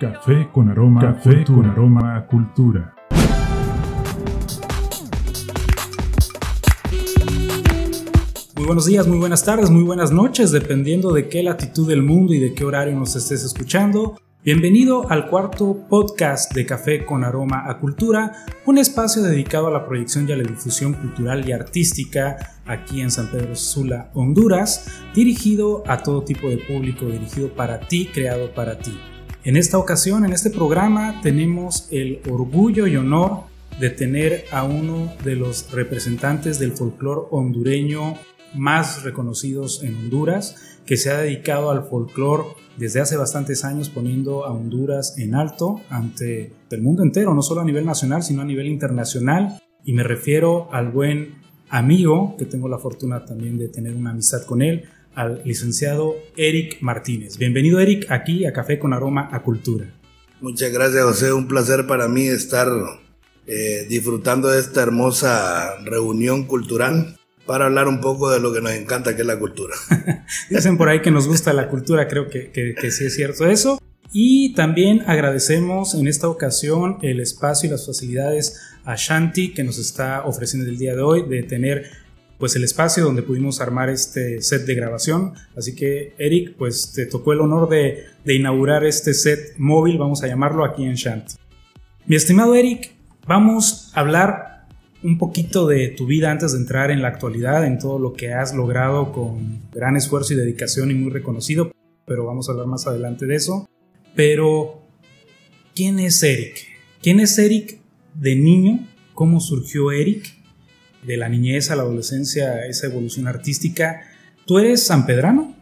Café con aroma, café con aroma a cultura. Muy buenos días, muy buenas tardes, muy buenas noches, dependiendo de qué latitud del mundo y de qué horario nos estés escuchando. Bienvenido al cuarto podcast de Café con Aroma a Cultura, un espacio dedicado a la proyección y a la difusión cultural y artística aquí en San Pedro Sula, Honduras, dirigido a todo tipo de público, dirigido para ti, creado para ti. En esta ocasión, en este programa, tenemos el orgullo y honor de tener a uno de los representantes del folclore hondureño más reconocidos en Honduras, que se ha dedicado al folclore desde hace bastantes años poniendo a Honduras en alto ante el mundo entero, no solo a nivel nacional, sino a nivel internacional. Y me refiero al buen amigo, que tengo la fortuna también de tener una amistad con él, al licenciado Eric Martínez. Bienvenido Eric aquí a Café con Aroma a Cultura. Muchas gracias José, un placer para mí estar eh, disfrutando de esta hermosa reunión cultural para hablar un poco de lo que nos encanta, que es la cultura. Dicen por ahí que nos gusta la cultura, creo que, que, sí es cierto eso. Y también agradecemos en esta ocasión el espacio y las facilidades a Shanti que nos está ofreciendo el día de hoy de tener pues el espacio donde pudimos armar este set de grabación. Así que Eric, pues te tocó el honor de, de inaugurar este set móvil, vamos a llamarlo aquí en Shanti. Mi estimado Eric, vamos a hablar un poquito de tu vida antes de entrar en la actualidad, en todo lo que has logrado con gran esfuerzo y dedicación y muy reconocido, pero vamos a hablar más adelante de eso. Pero, ¿quién es Eric? ¿Quién es Eric de niño? ¿Cómo surgió Eric? De la niñez a la adolescencia, esa evolución artística. ¿Tú eres sanpedrano?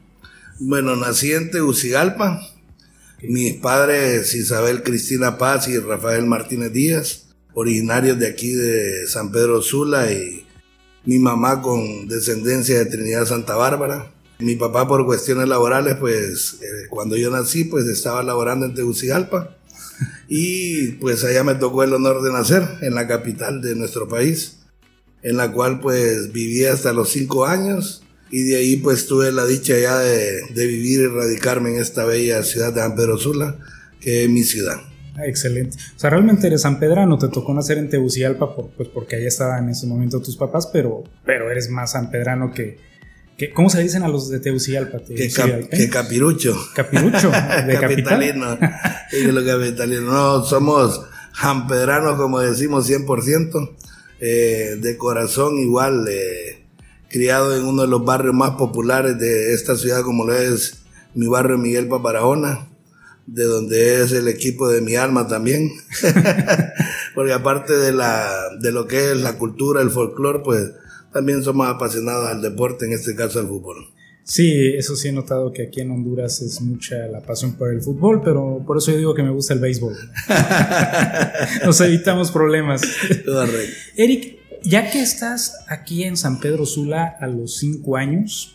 Bueno, nací en Tegucigalpa. Mis padres Isabel Cristina Paz y Rafael Martínez Díaz, originarios de aquí de San Pedro Sula y mi mamá con descendencia de Trinidad Santa Bárbara. Mi papá por cuestiones laborales, pues eh, cuando yo nací, pues estaba laborando en Tegucigalpa y pues allá me tocó el honor de nacer en la capital de nuestro país, en la cual pues viví hasta los cinco años y de ahí pues tuve la dicha ya de, de vivir y radicarme en esta bella ciudad de San Pedro Sula, que es mi ciudad. Ah, excelente. O sea, realmente eres sanpedrano, te tocó nacer en Tegucigalpa por, pues porque allá estaban en ese momento tus papás, pero, pero eres más sanpedrano que, que ¿Cómo se dicen a los de Tegucigalpa? Que, cap, que capirucho. Capirucho, de capitalino. de los capitalinos. No, somos jampedranos, como decimos, 100%. Eh, de corazón igual, eh, criado en uno de los barrios más populares de esta ciudad, como lo es mi barrio Miguel Paparajona de donde es el equipo de mi alma también. Porque aparte de, la, de lo que es la cultura, el folclore, pues también somos apasionados al deporte, en este caso al fútbol. Sí, eso sí he notado que aquí en Honduras es mucha la pasión por el fútbol, pero por eso yo digo que me gusta el béisbol. Nos evitamos problemas. Correcto. Eric, ya que estás aquí en San Pedro Sula a los cinco años,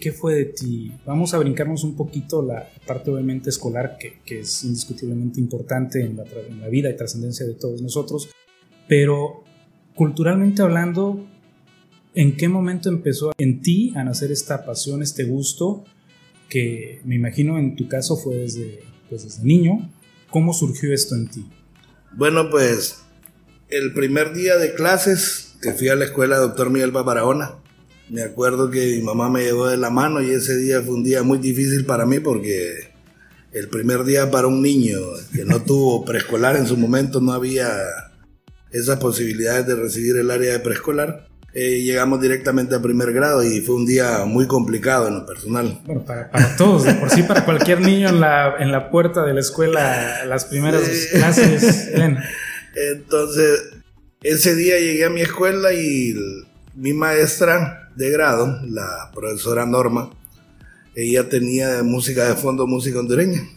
¿qué fue de ti? Vamos a brincarnos un poquito la parte obviamente escolar, que, es indiscutiblemente importante en la, en la vida y trascendencia de todos nosotros, pero culturalmente hablando, ¿en qué momento empezó en ti a nacer esta pasión, este gusto, que me imagino en tu caso fue desde, pues desde niño? ¿Cómo surgió esto en ti? Bueno, pues el primer día de clases que fui a la escuela doctor Miguel Paparahona, me acuerdo que mi mamá me llevó de la mano y ese día fue un día muy difícil para mí porque el primer día para un niño que no tuvo preescolar en su momento no había esas posibilidades de recibir el área de preescolar. Eh, llegamos directamente a primer grado y fue un día muy complicado en lo personal. Bueno, para, para todos, de por sí, para cualquier niño en la, en la puerta de la escuela, las primeras sí. clases. Bien. Entonces, ese día llegué a mi escuela y mi maestra de grado, la profesora Norma, ella tenía música de fondo, música hondureña.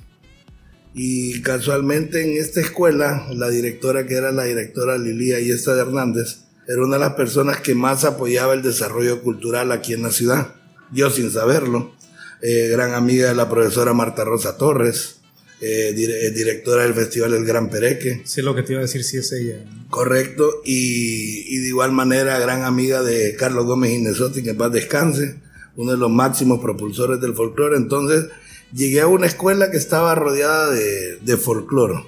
Y casualmente en esta escuela, la directora que era la directora Lilia y esta de Hernández, era una de las personas que más apoyaba el desarrollo cultural aquí en la ciudad. Yo sin saberlo. Eh, gran amiga de la profesora Marta Rosa Torres, eh, directora del Festival El Gran Pereque. Sí, lo que te iba a decir, sí es ella. Correcto, y, de igual manera gran amiga de Carlos Gómez Inesotti, que en paz descanse, uno de los máximos propulsores del folclore. Entonces llegué a una escuela que estaba rodeada de, de folclore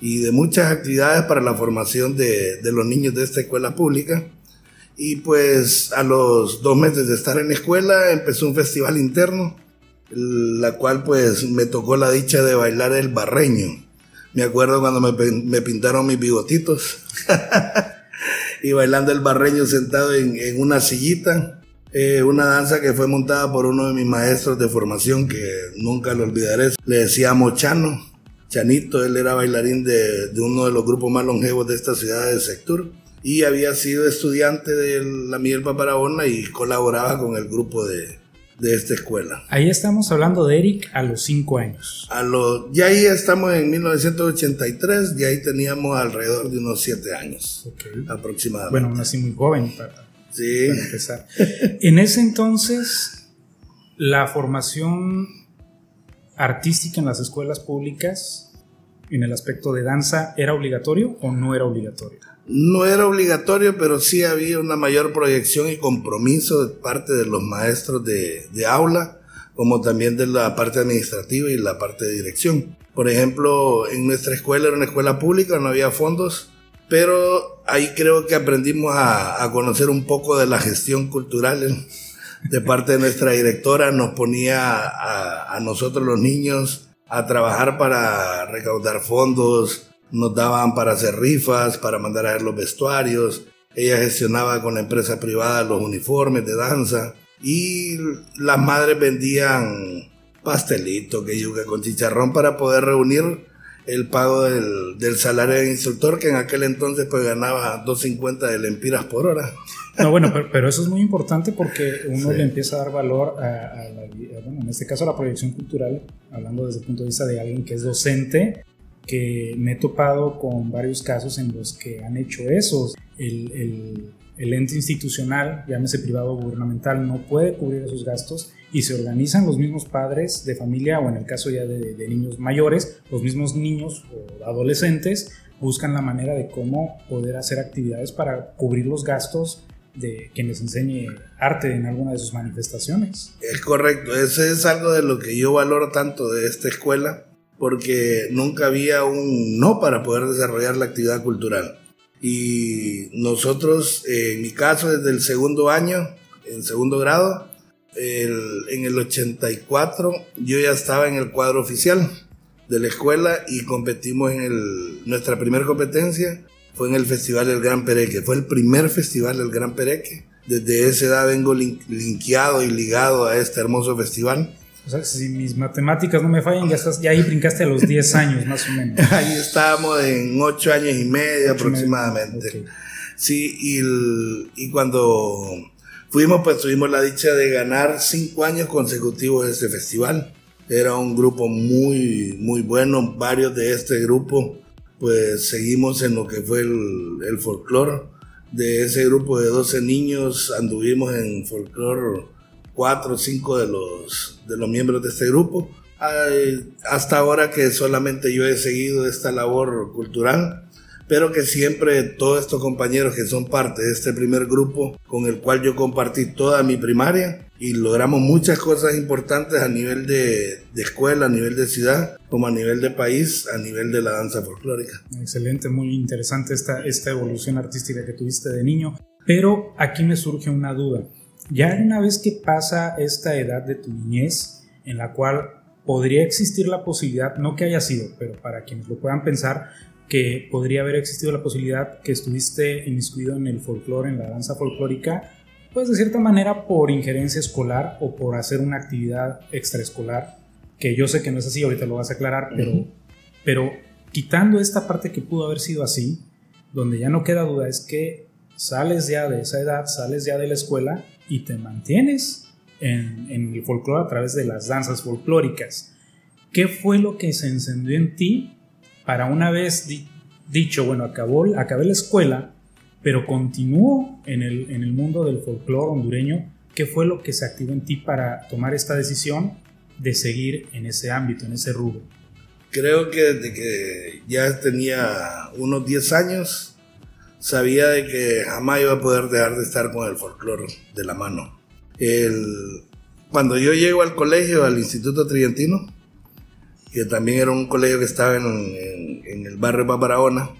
y de muchas actividades para la formación de, de los niños de esta escuela pública. Y pues a los dos meses de estar en la escuela empezó un festival interno, la cual pues me tocó la dicha de bailar el barreño. Me acuerdo cuando me, me pintaron mis bigotitos y bailando el barreño sentado en, en una sillita. Eh, una danza que fue montada por uno de mis maestros de formación que nunca lo olvidaré. Le decíamos Chano Chanito, él era bailarín de, uno de los grupos más longevos de esta ciudad de Sector y había sido estudiante de la Miguel Paparabona y colaboraba con el grupo de, esta escuela. Ahí estamos hablando de Eric a los cinco años. A los, ya ahí estamos en 1983, y ahí teníamos alrededor de unos siete años aproximadamente. Bueno, nací muy joven para, sí. para empezar. en ese entonces, la formación artística en las escuelas públicas en el aspecto de danza era obligatorio o no era obligatorio? No era obligatorio, pero sí había una mayor proyección y compromiso de parte de los maestros de, aula, como también de la parte administrativa y la parte de dirección. Por ejemplo, en nuestra escuela era una escuela pública, no había fondos, pero ahí creo que aprendimos a conocer un poco de la gestión cultural de parte de nuestra directora nos ponía a, nosotros los niños a trabajar para recaudar fondos, nos daban para hacer rifas, para mandar a ver los vestuarios, ella gestionaba con la empresa privada los uniformes de danza y las madres vendían pastelito, que yuca con chicharrón para poder reunir el pago del, del salario del instructor que en aquel entonces pues ganaba 2.50 de lempiras por hora. No, bueno, pero, eso es muy importante porque uno le empieza a dar valor a, la, bueno, en este caso a la proyección cultural, hablando desde el punto de vista de alguien que es docente, que me he topado con varios casos en los que han hecho eso. El, el, el ente institucional, llámese privado o gubernamental, no puede cubrir esos gastos y se organizan los mismos padres de familia o en el caso ya de, niños mayores, los mismos niños o adolescentes buscan la manera de cómo poder hacer actividades para cubrir los gastos de quien les enseñe arte en alguna de sus manifestaciones. Es correcto, eso es algo de lo que yo valoro tanto de esta escuela, porque nunca había un no para poder desarrollar la actividad cultural. Y nosotros, en mi caso, desde el segundo año, en segundo grado, en el 84, yo ya estaba en el cuadro oficial de la escuela y competimos en el, nuestra primera competencia fue en el Festival del Gran Pereque. Fue el primer festival del Gran Pereque. Desde esa edad vengo linkeado y ligado a este hermoso festival. O sea, si mis matemáticas no me fallan, ya, estás, ya ahí brincaste a los 10 años más o menos. ahí estábamos en 8 años y medio aproximadamente. Sí, y, y cuando fuimos, pues tuvimos la dicha de ganar 5 años consecutivos de este festival. Era un grupo muy, muy bueno. Varios de este grupo pues seguimos en lo que fue el, el folclore. De ese grupo de 12 niños anduvimos en folclore 4 o 5 de los, de los miembros de este grupo. hasta ahora que solamente yo he seguido esta labor cultural pero que siempre todos estos compañeros que son parte de este primer grupo con el cual yo compartí toda mi primaria y logramos muchas cosas importantes a nivel de, escuela, a nivel de ciudad, como a nivel de país, a nivel de la danza folclórica. Excelente, muy interesante esta, esta evolución artística que tuviste de niño, pero aquí me surge una duda. Ya una vez que pasa esta edad de tu niñez, en la cual podría existir la posibilidad, no que haya sido, pero para quienes lo puedan pensar, que podría haber existido la posibilidad que estuviste inmiscuido en el folclore, en la danza folclórica, pues de cierta manera por injerencia escolar o por hacer una actividad extraescolar, que yo sé que no es así, ahorita lo vas a aclarar, pero, pero quitando esta parte que pudo haber sido así, donde ya no queda duda es que sales ya de esa edad, sales ya de la escuela y te mantienes en, el folclore a través de las danzas folclóricas. ¿Qué fue lo que se encendió en ti para una vez dicho, bueno, acabó, acabé la escuela, pero continúo en el, en el mundo del folclore hondureño, ¿qué fue lo que se activó en ti para tomar esta decisión de seguir en ese ámbito, en ese rubro? creo que desde que ya tenía unos 10 años, sabía de que jamás iba a poder dejar de estar con el folclore de la mano. El, cuando yo llego al colegio, al Instituto Trientino, que también era un colegio que estaba en, en, el barrio Paparahona,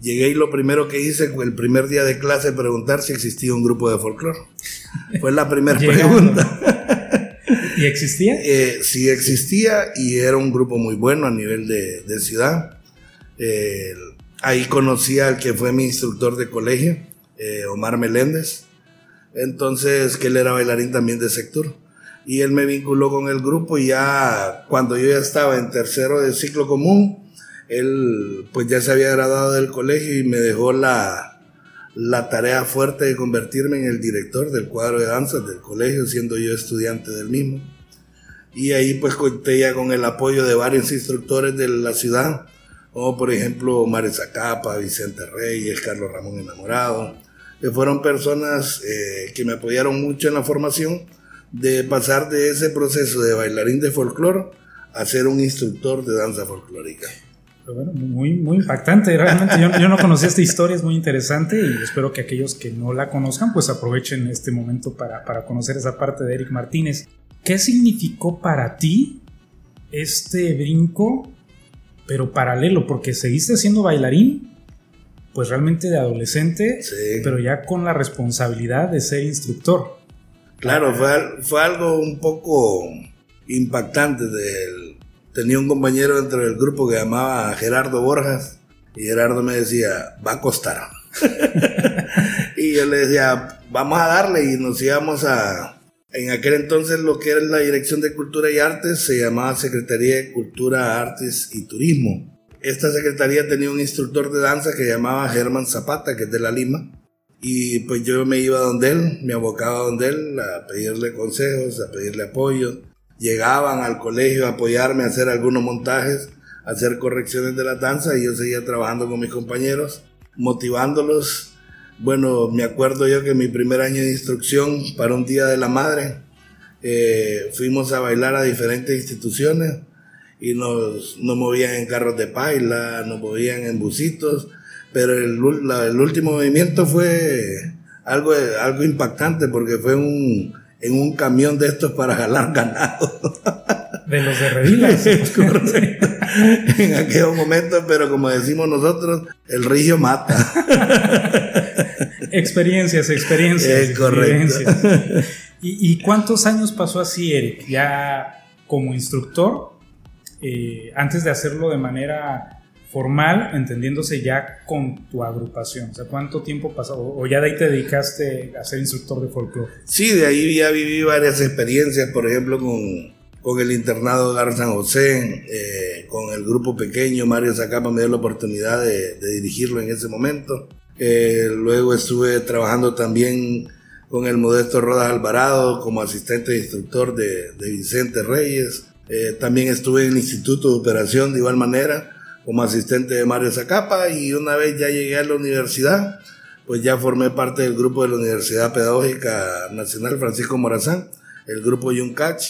llegué y lo primero que hice el primer día de clase preguntar si existía un grupo de folclore. Fue la primera pregunta. ¿Y existía? Eh, sí existía y era un grupo muy bueno a nivel de, de ciudad. Eh, ahí conocí al que fue mi instructor de colegio, eh, Omar Meléndez. Entonces, que él era bailarín también de sector y él me vinculó con el grupo y ya cuando yo ya estaba en tercero de ciclo común, él pues ya se había graduado del colegio y me dejó la, la tarea fuerte de convertirme en el director del cuadro de danzas del colegio, siendo yo estudiante del mismo. Y ahí pues conté ya con el apoyo de varios instructores de la ciudad, como por ejemplo Mario Zacapa, Vicente Reyes, Carlos Ramón Enamorado, que fueron personas eh, que me apoyaron mucho en la formación de pasar de ese proceso de bailarín de folclore a ser un instructor de danza folclórica. Muy, muy impactante, realmente yo, yo, no conocía esta historia, es muy interesante y espero que aquellos que no la conozcan pues aprovechen este momento para, para conocer esa parte de Eric Martínez. ¿Qué significó para ti este brinco, pero paralelo? Porque seguiste siendo bailarín, pues realmente de adolescente, pero ya con la responsabilidad de ser instructor. Claro, fue, fue algo un poco impactante. tenía un compañero dentro del grupo que llamaba Gerardo Borjas y Gerardo me decía, va a costar. y yo le decía, vamos a darle y nos íbamos a... En aquel entonces lo que era la Dirección de Cultura y Artes se llamaba Secretaría de Cultura, Artes y Turismo. Esta secretaría tenía un instructor de danza que llamaba Germán Zapata, que es de La Lima y pues yo me iba donde él, me abocaba donde él a pedirle consejos, a pedirle apoyo. Llegaban al colegio a apoyarme a hacer algunos montajes, a hacer correcciones de la danza y yo seguía trabajando con mis compañeros, motivándolos. Bueno, me acuerdo yo que mi primer año de instrucción para un Día de la Madre, eh, fuimos a bailar a diferentes instituciones y nos, nos movían en carros de paila, nos movían en busitos pero el, el último movimiento fue algo, algo impactante porque fue un, en un camión de estos para jalar ganado. De los de Revilas. en aquellos momentos, pero como decimos nosotros, el río mata. experiencias, experiencias. Es correcto. ¿Y, ¿Y, cuántos años pasó así, Eric? Ya como instructor, eh, antes de hacerlo de manera formal, entendiéndose ya con tu agrupación? O sea, ¿cuánto tiempo pasó? ¿O ya de ahí te dedicaste a ser instructor de folclore? Sí, de ahí ya viví varias experiencias, por ejemplo, con, con el internado Gar San José, eh, con el grupo pequeño, Mario Zacapa me dio la oportunidad de, dirigirlo en ese momento. Eh, luego estuve trabajando también con el Modesto Rodas Alvarado como asistente instructor de, de Vicente Reyes. Eh, también estuve en el Instituto de Operación de igual manera como asistente de Mario Zacapa y una vez ya llegué a la universidad, pues ya formé parte del grupo de la Universidad Pedagógica Nacional Francisco Morazán, el grupo Yuncach,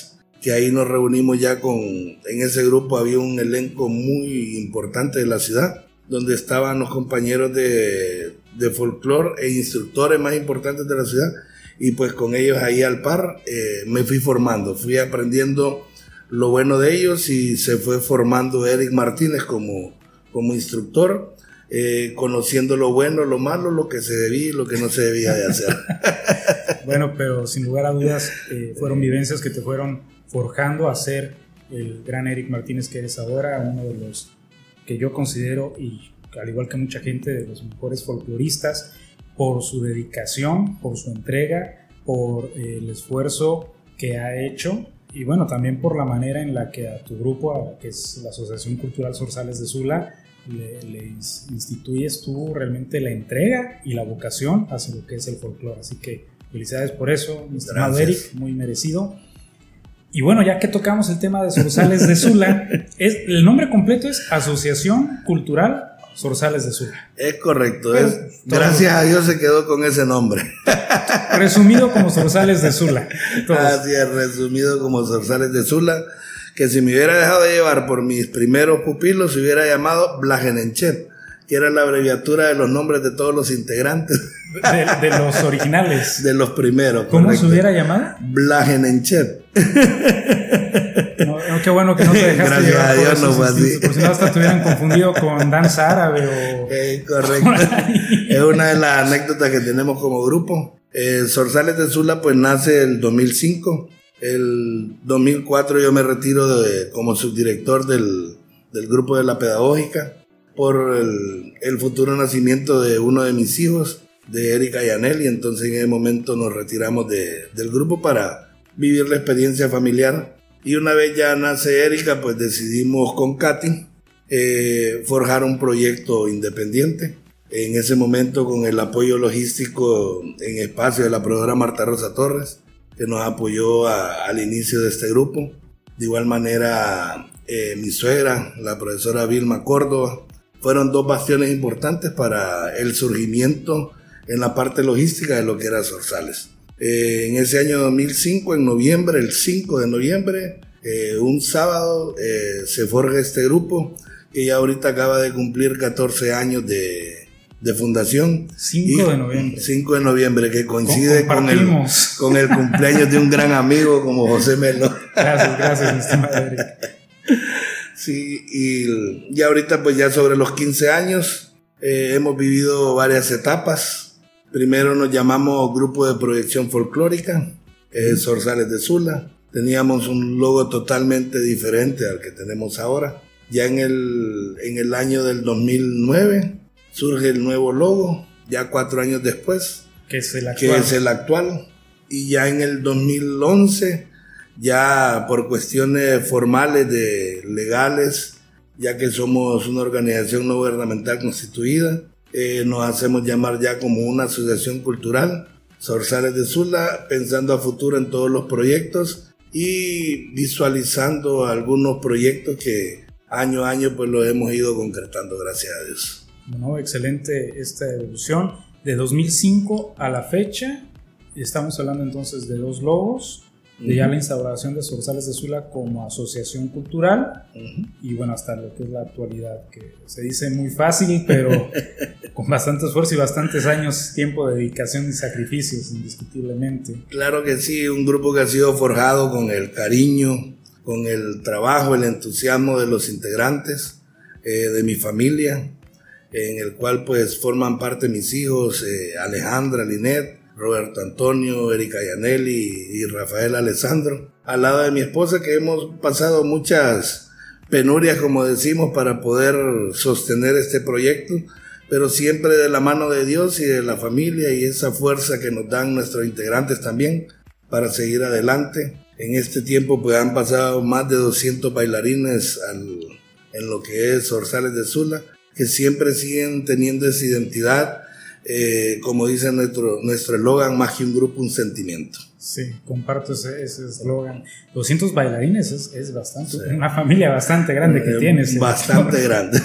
que ahí nos reunimos ya con, en ese grupo había un elenco muy importante de la ciudad, donde estaban los compañeros de, de folclore e instructores más importantes de la ciudad, y pues con ellos ahí al par eh, me fui formando, fui aprendiendo lo bueno de ellos y se fue formando Eric Martínez como, como instructor, eh, conociendo lo bueno, lo malo, lo que se debía y lo que no se debía de hacer. bueno, pero sin lugar a dudas eh, fueron vivencias que te fueron forjando a ser el gran Eric Martínez que eres ahora, uno de los que yo considero, y al igual que mucha gente, de los mejores folcloristas, por su dedicación, por su entrega, por el esfuerzo que ha hecho y bueno, también por la manera en la que a tu grupo, que es la Asociación Cultural Sorsales de Sula, le, instituyes tú realmente la entrega y la vocación hacia lo que es el folclore. Así que felicidades por eso, mi estimado Eric, muy merecido. Y bueno, ya que tocamos el tema de Sorsales de Sula, es, el nombre completo es Asociación Cultural Sorsales de Sula. Es correcto, es, gracias a Dios se quedó con ese nombre. Resumido como Sorsales de Sula. Así es, resumido como Sorsales de Sula, que si me hubiera dejado de llevar por mis primeros pupilos, se hubiera llamado Blagenenchep, que era la abreviatura de los nombres de todos los integrantes. De, los originales. de los primeros. ¿Cómo se hubiera llamado? Blagenenchep. No, qué bueno que no te dejaste Gracias llevar a Dios no fue así. Por si no hasta te hubieran confundido con danza árabe o... Eh, correcto. es una de las anécdotas que tenemos como grupo. Eh, Sorsales de Sula pues nace el 2005 el 2004 yo me retiro de, como subdirector del, del, grupo de la pedagógica por el, el, futuro nacimiento de uno de mis hijos, de Erika y Anel, entonces en ese momento nos retiramos de, del grupo para vivir la experiencia familiar. Y una vez ya nace Erika, pues decidimos con Katy eh, forjar un proyecto independiente. En ese momento con el apoyo logístico en espacio de la profesora Marta Rosa Torres que nos apoyó al inicio de este grupo. De igual manera, eh, mi suegra, la profesora Vilma Córdoba, fueron dos bastiones importantes para el surgimiento en la parte logística de lo que era Sorsales. Eh, en ese año 2005, en noviembre, el 5 de noviembre, eh, un sábado, se forja este grupo que ya ahorita acaba de cumplir 14 años de, de fundación. 5 de noviembre. 5 de noviembre, que coincide con el, con el cumpleaños de un gran amigo como José Melo. Gracias, gracias, mi Sí, y ya ahorita pues ya sobre los 15 años eh, hemos vivido varias etapas. Primero nos llamamos Grupo de Proyección Folclórica, eh, Sorsales de Sula. Teníamos un logo totalmente diferente al que tenemos ahora. Ya en el, en el año del 2009 surge el nuevo logo, ya cuatro años después, que es el actual. Que es el actual. Y ya en el 2011, ya por cuestiones formales de legales, ya que somos una organización no gubernamental constituida, eh, nos hacemos llamar ya como una asociación cultural, Sorsales de Sula, pensando a futuro en todos los proyectos y visualizando algunos proyectos que año a año pues los hemos ido concretando, gracias a Dios. Bueno, excelente esta evolución. De 2005 a la fecha, estamos hablando entonces de dos logos, de ya la instauración de Sorsales de Sula como asociación cultural. Y bueno, hasta lo que es la actualidad, que se dice muy fácil, pero con bastante esfuerzo y bastantes años, tiempo de dedicación y sacrificios, indiscutiblemente. Claro que sí, un grupo que ha sido forjado con el cariño, con el trabajo, el entusiasmo de los integrantes, eh, de mi familia, en el cual pues forman parte mis hijos, eh, Alejandra, Linet, Roberto Antonio, Erika Yanelli y Rafael Alessandro, al lado de mi esposa que hemos pasado muchas penurias, como decimos, para poder sostener este proyecto, pero siempre de la mano de Dios y de la familia y esa fuerza que nos dan nuestros integrantes también para seguir adelante. En este tiempo pues han pasado más de 200 bailarines en lo que es Orzales de Sula que siempre siguen teniendo esa identidad, eh, como dice nuestro nuestro eslogan, más que un grupo, un sentimiento. Sí, comparto ese eslogan. 200 bailarines es, es bastante, una familia bastante grande que eh, tienes. Bastante grande.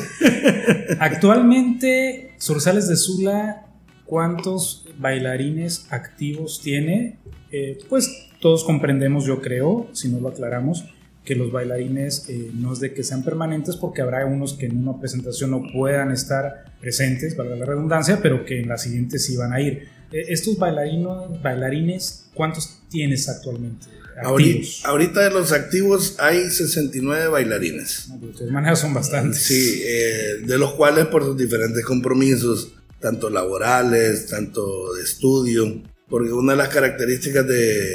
Actualmente, Sorsales de Sula, ¿cuántos bailarines activos tiene? Eh, pues todos comprendemos, yo creo, si no lo aclaramos, que los bailarines eh, no es de que sean permanentes porque habrá unos que en una presentación no puedan estar presentes, valga la redundancia, pero que en la siguiente sí van a ir. Eh, estos bailarinos, bailarines, ¿cuántos tienes actualmente? Activos? Ahorita, de los activos hay 69 bailarines. de todas maneras son bastantes. Sí, eh, de los cuales por sus diferentes compromisos, tanto laborales, tanto de estudio, porque una de las características de,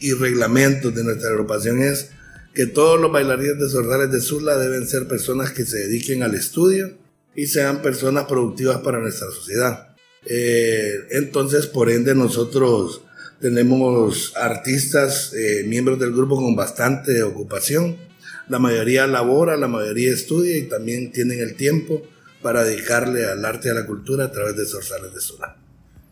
y reglamentos de nuestra agrupación es que todos los bailarines de Sordales de Sula deben ser personas que se dediquen al estudio y sean personas productivas para nuestra sociedad. Eh, entonces, por ende, nosotros tenemos artistas, eh, miembros del grupo con bastante ocupación. La mayoría labora, la mayoría estudia y también tienen el tiempo para dedicarle al arte y a la cultura a través de Sorsales de Sula.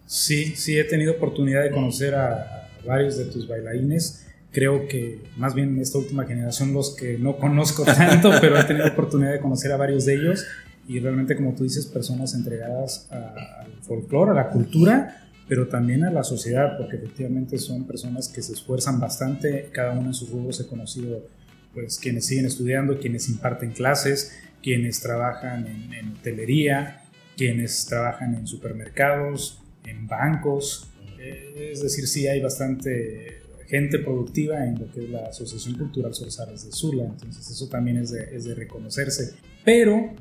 Sí, sí, he tenido oportunidad de conocer a varios de tus bailarines creo que más bien esta última generación los que no conozco tanto, pero he tenido oportunidad de conocer a varios de ellos y realmente como tú dices, personas entregadas al folclore, a la cultura, pero también a la sociedad, porque efectivamente son personas que se esfuerzan bastante, cada uno en sus rubros he conocido pues quienes siguen estudiando, quienes imparten clases, quienes trabajan en, hotelería, quienes trabajan en supermercados, en bancos. Eh, es decir, sí hay bastante gente productiva en lo que es la Asociación Cultural Sorsales de Sula, entonces eso también es de, es de reconocerse. Pero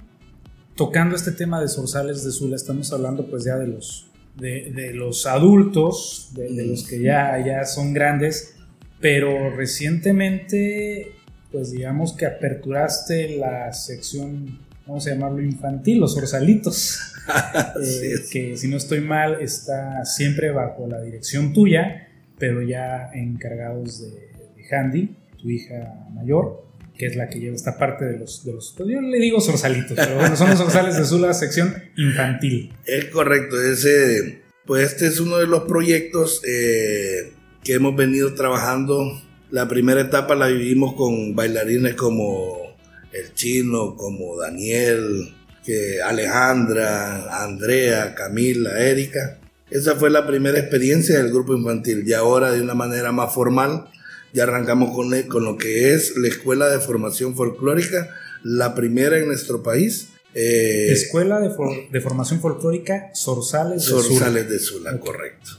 tocando este tema de Sorsales de Sula, estamos hablando pues ya de los, de, los adultos, de, de, los que ya, ya son grandes, pero recientemente pues digamos que aperturaste la sección, vamos a llamarlo infantil, los orzalitos, eh, que si no estoy mal está siempre bajo la dirección tuya, pero ya encargados de, Handy, tu hija mayor, que es la que lleva esta parte de los, de yo le digo zorzalitos, pero bueno, son los zorzales de Sula, sección infantil. Es correcto, ese, pues este es uno de los proyectos eh, que hemos venido trabajando la primera etapa la vivimos con bailarines como el chino, como Daniel, que Alejandra, Andrea, Camila, Erika. Esa fue la primera experiencia del grupo infantil y ahora de una manera más formal ya arrancamos con, con lo que es la Escuela de Formación Folclórica, la primera en nuestro país. Eh, Escuela de, de, Formación Folclórica Sorsales de Sula. Sorsales de Sula, correcto.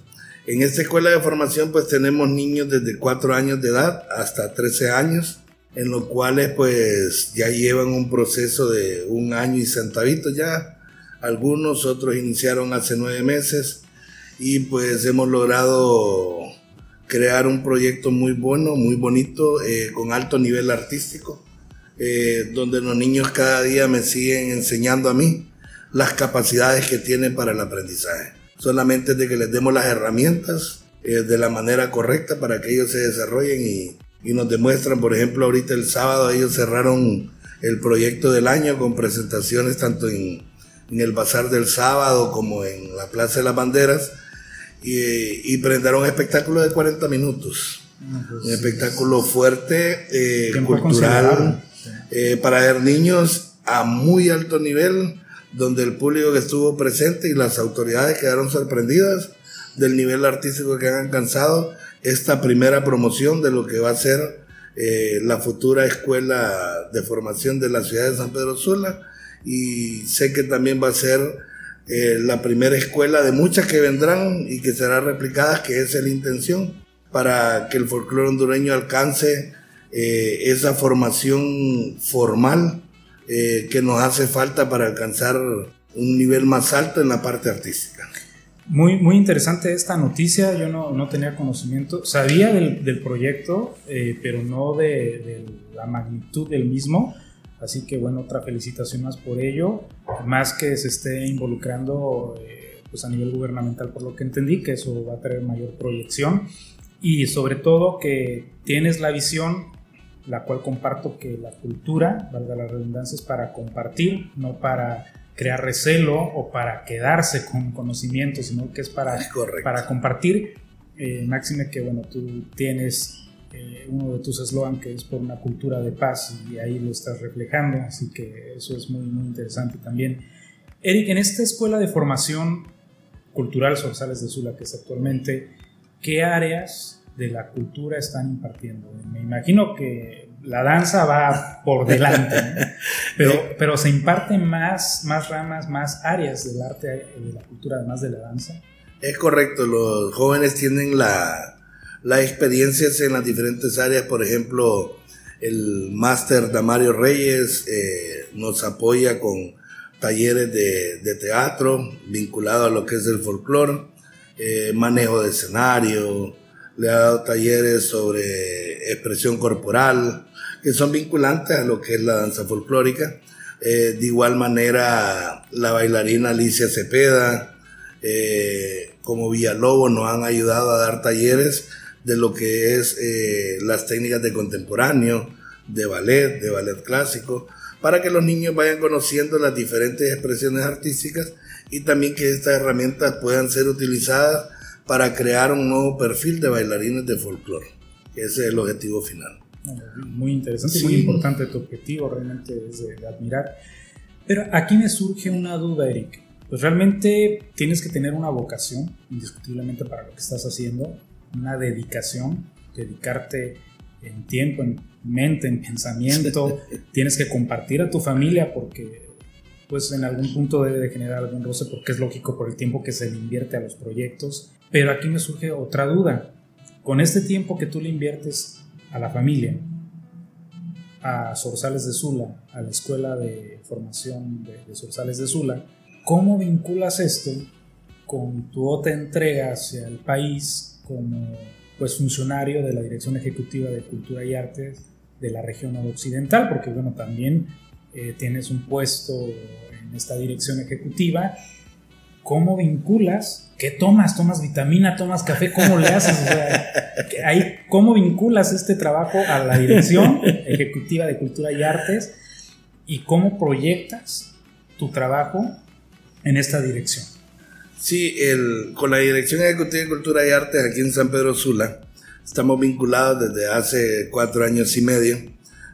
En esta escuela de formación pues tenemos niños desde 4 años de edad hasta 13 años, en los cuales pues ya llevan un proceso de un año y centavitos ya. Algunos, otros iniciaron hace 9 meses y pues hemos logrado crear un proyecto muy bueno, muy bonito, eh, con alto nivel artístico, eh, donde los niños cada día me siguen enseñando a mí las capacidades que tienen para el aprendizaje. Solamente de que les demos las herramientas eh, de la manera correcta para que ellos se desarrollen y, y, nos demuestran, por ejemplo, ahorita el sábado ellos cerraron el proyecto del año con presentaciones tanto en, en el Bazar del Sábado como en la Plaza de las Banderas y, y presentaron un espectáculo de 40 minutos. Pues, un espectáculo fuerte, eh, cultural, eh, para ver niños a muy alto nivel donde el público que estuvo presente y las autoridades quedaron sorprendidas del nivel artístico que han alcanzado esta primera promoción de lo que va a ser eh, la futura escuela de formación de la ciudad de San Pedro Sula y sé que también va a ser eh, la primera escuela de muchas que vendrán y que serán replicadas, que esa es la intención, para que el folclore hondureño alcance eh, esa formación formal eh, que nos hace falta para alcanzar un nivel más alto en la parte artística. Muy, muy interesante esta noticia, yo no, no tenía conocimiento, sabía del, del proyecto, eh, pero no de, de, la magnitud del mismo, así que bueno, otra felicitación más por ello, más que se esté involucrando eh, pues a nivel gubernamental por lo que entendí, que eso va a tener mayor proyección. Y sobre todo que tienes la visión la cual comparto que la cultura, valga la redundancia, es para compartir, no para crear recelo o para quedarse con conocimiento, sino que es para, para compartir. Eh, máxime que, bueno, tú tienes eh, uno de tus eslogan que es por una cultura de paz y ahí lo estás reflejando, así que eso es muy, muy interesante también. Eric, en esta escuela de formación cultural Sorsales de Sula que es actualmente, ¿qué áreas de la cultura están impartiendo. Me imagino que la danza va por delante, pero, pero se imparten más, más ramas, más áreas del arte, de la cultura, además de la danza. Es correcto, los jóvenes tienen la, las experiencias en las diferentes áreas, por ejemplo, el máster Damario Reyes eh, nos apoya con talleres de, de, teatro vinculado a lo que es el folclore, eh, manejo de escenario, le ha dado talleres sobre expresión corporal, que son vinculantes a lo que es la danza folclórica. Eh, de igual manera, la bailarina Alicia Cepeda, como Villalobos, nos han ayudado a dar talleres de lo que es eh, las técnicas de contemporáneo, de ballet, de ballet clásico, para que los niños vayan conociendo las diferentes expresiones artísticas y también que estas herramientas puedan ser utilizadas para crear un nuevo perfil de bailarines de folclore. Ese es el objetivo final. Muy interesante y muy importante tu objetivo, realmente es de, admirar. Pero aquí me surge una duda, Eric. Pues realmente tienes que tener una vocación, indiscutiblemente, para lo que estás haciendo, una dedicación, dedicarte en tiempo, en mente, en pensamiento, tienes que compartir a tu familia porque pues en algún punto debe de generar algún roce porque es lógico por el tiempo que se le invierte a los proyectos. Pero aquí me surge otra duda. Con este tiempo que tú le inviertes a la familia, a Sorsales de Sula, a la escuela de formación de, de Sorsales de Sula, ¿cómo vinculas esto con tu otra entrega hacia el país como pues funcionario de la Dirección Ejecutiva de Cultura y Artes de la región occidental, porque bueno, también eh, tienes un puesto en esta dirección ejecutiva. ¿Cómo vinculas? ¿Qué tomas? ¿Tomas vitamina? ¿Tomas café? ¿Cómo le haces? ¿Cómo vinculas este trabajo a la Dirección Ejecutiva de Cultura y Artes? ¿Y cómo proyectas tu trabajo en esta dirección? Sí, el, con la Dirección Ejecutiva de Cultura y Artes aquí en San Pedro Sula, estamos vinculados desde hace cuatro años y medio,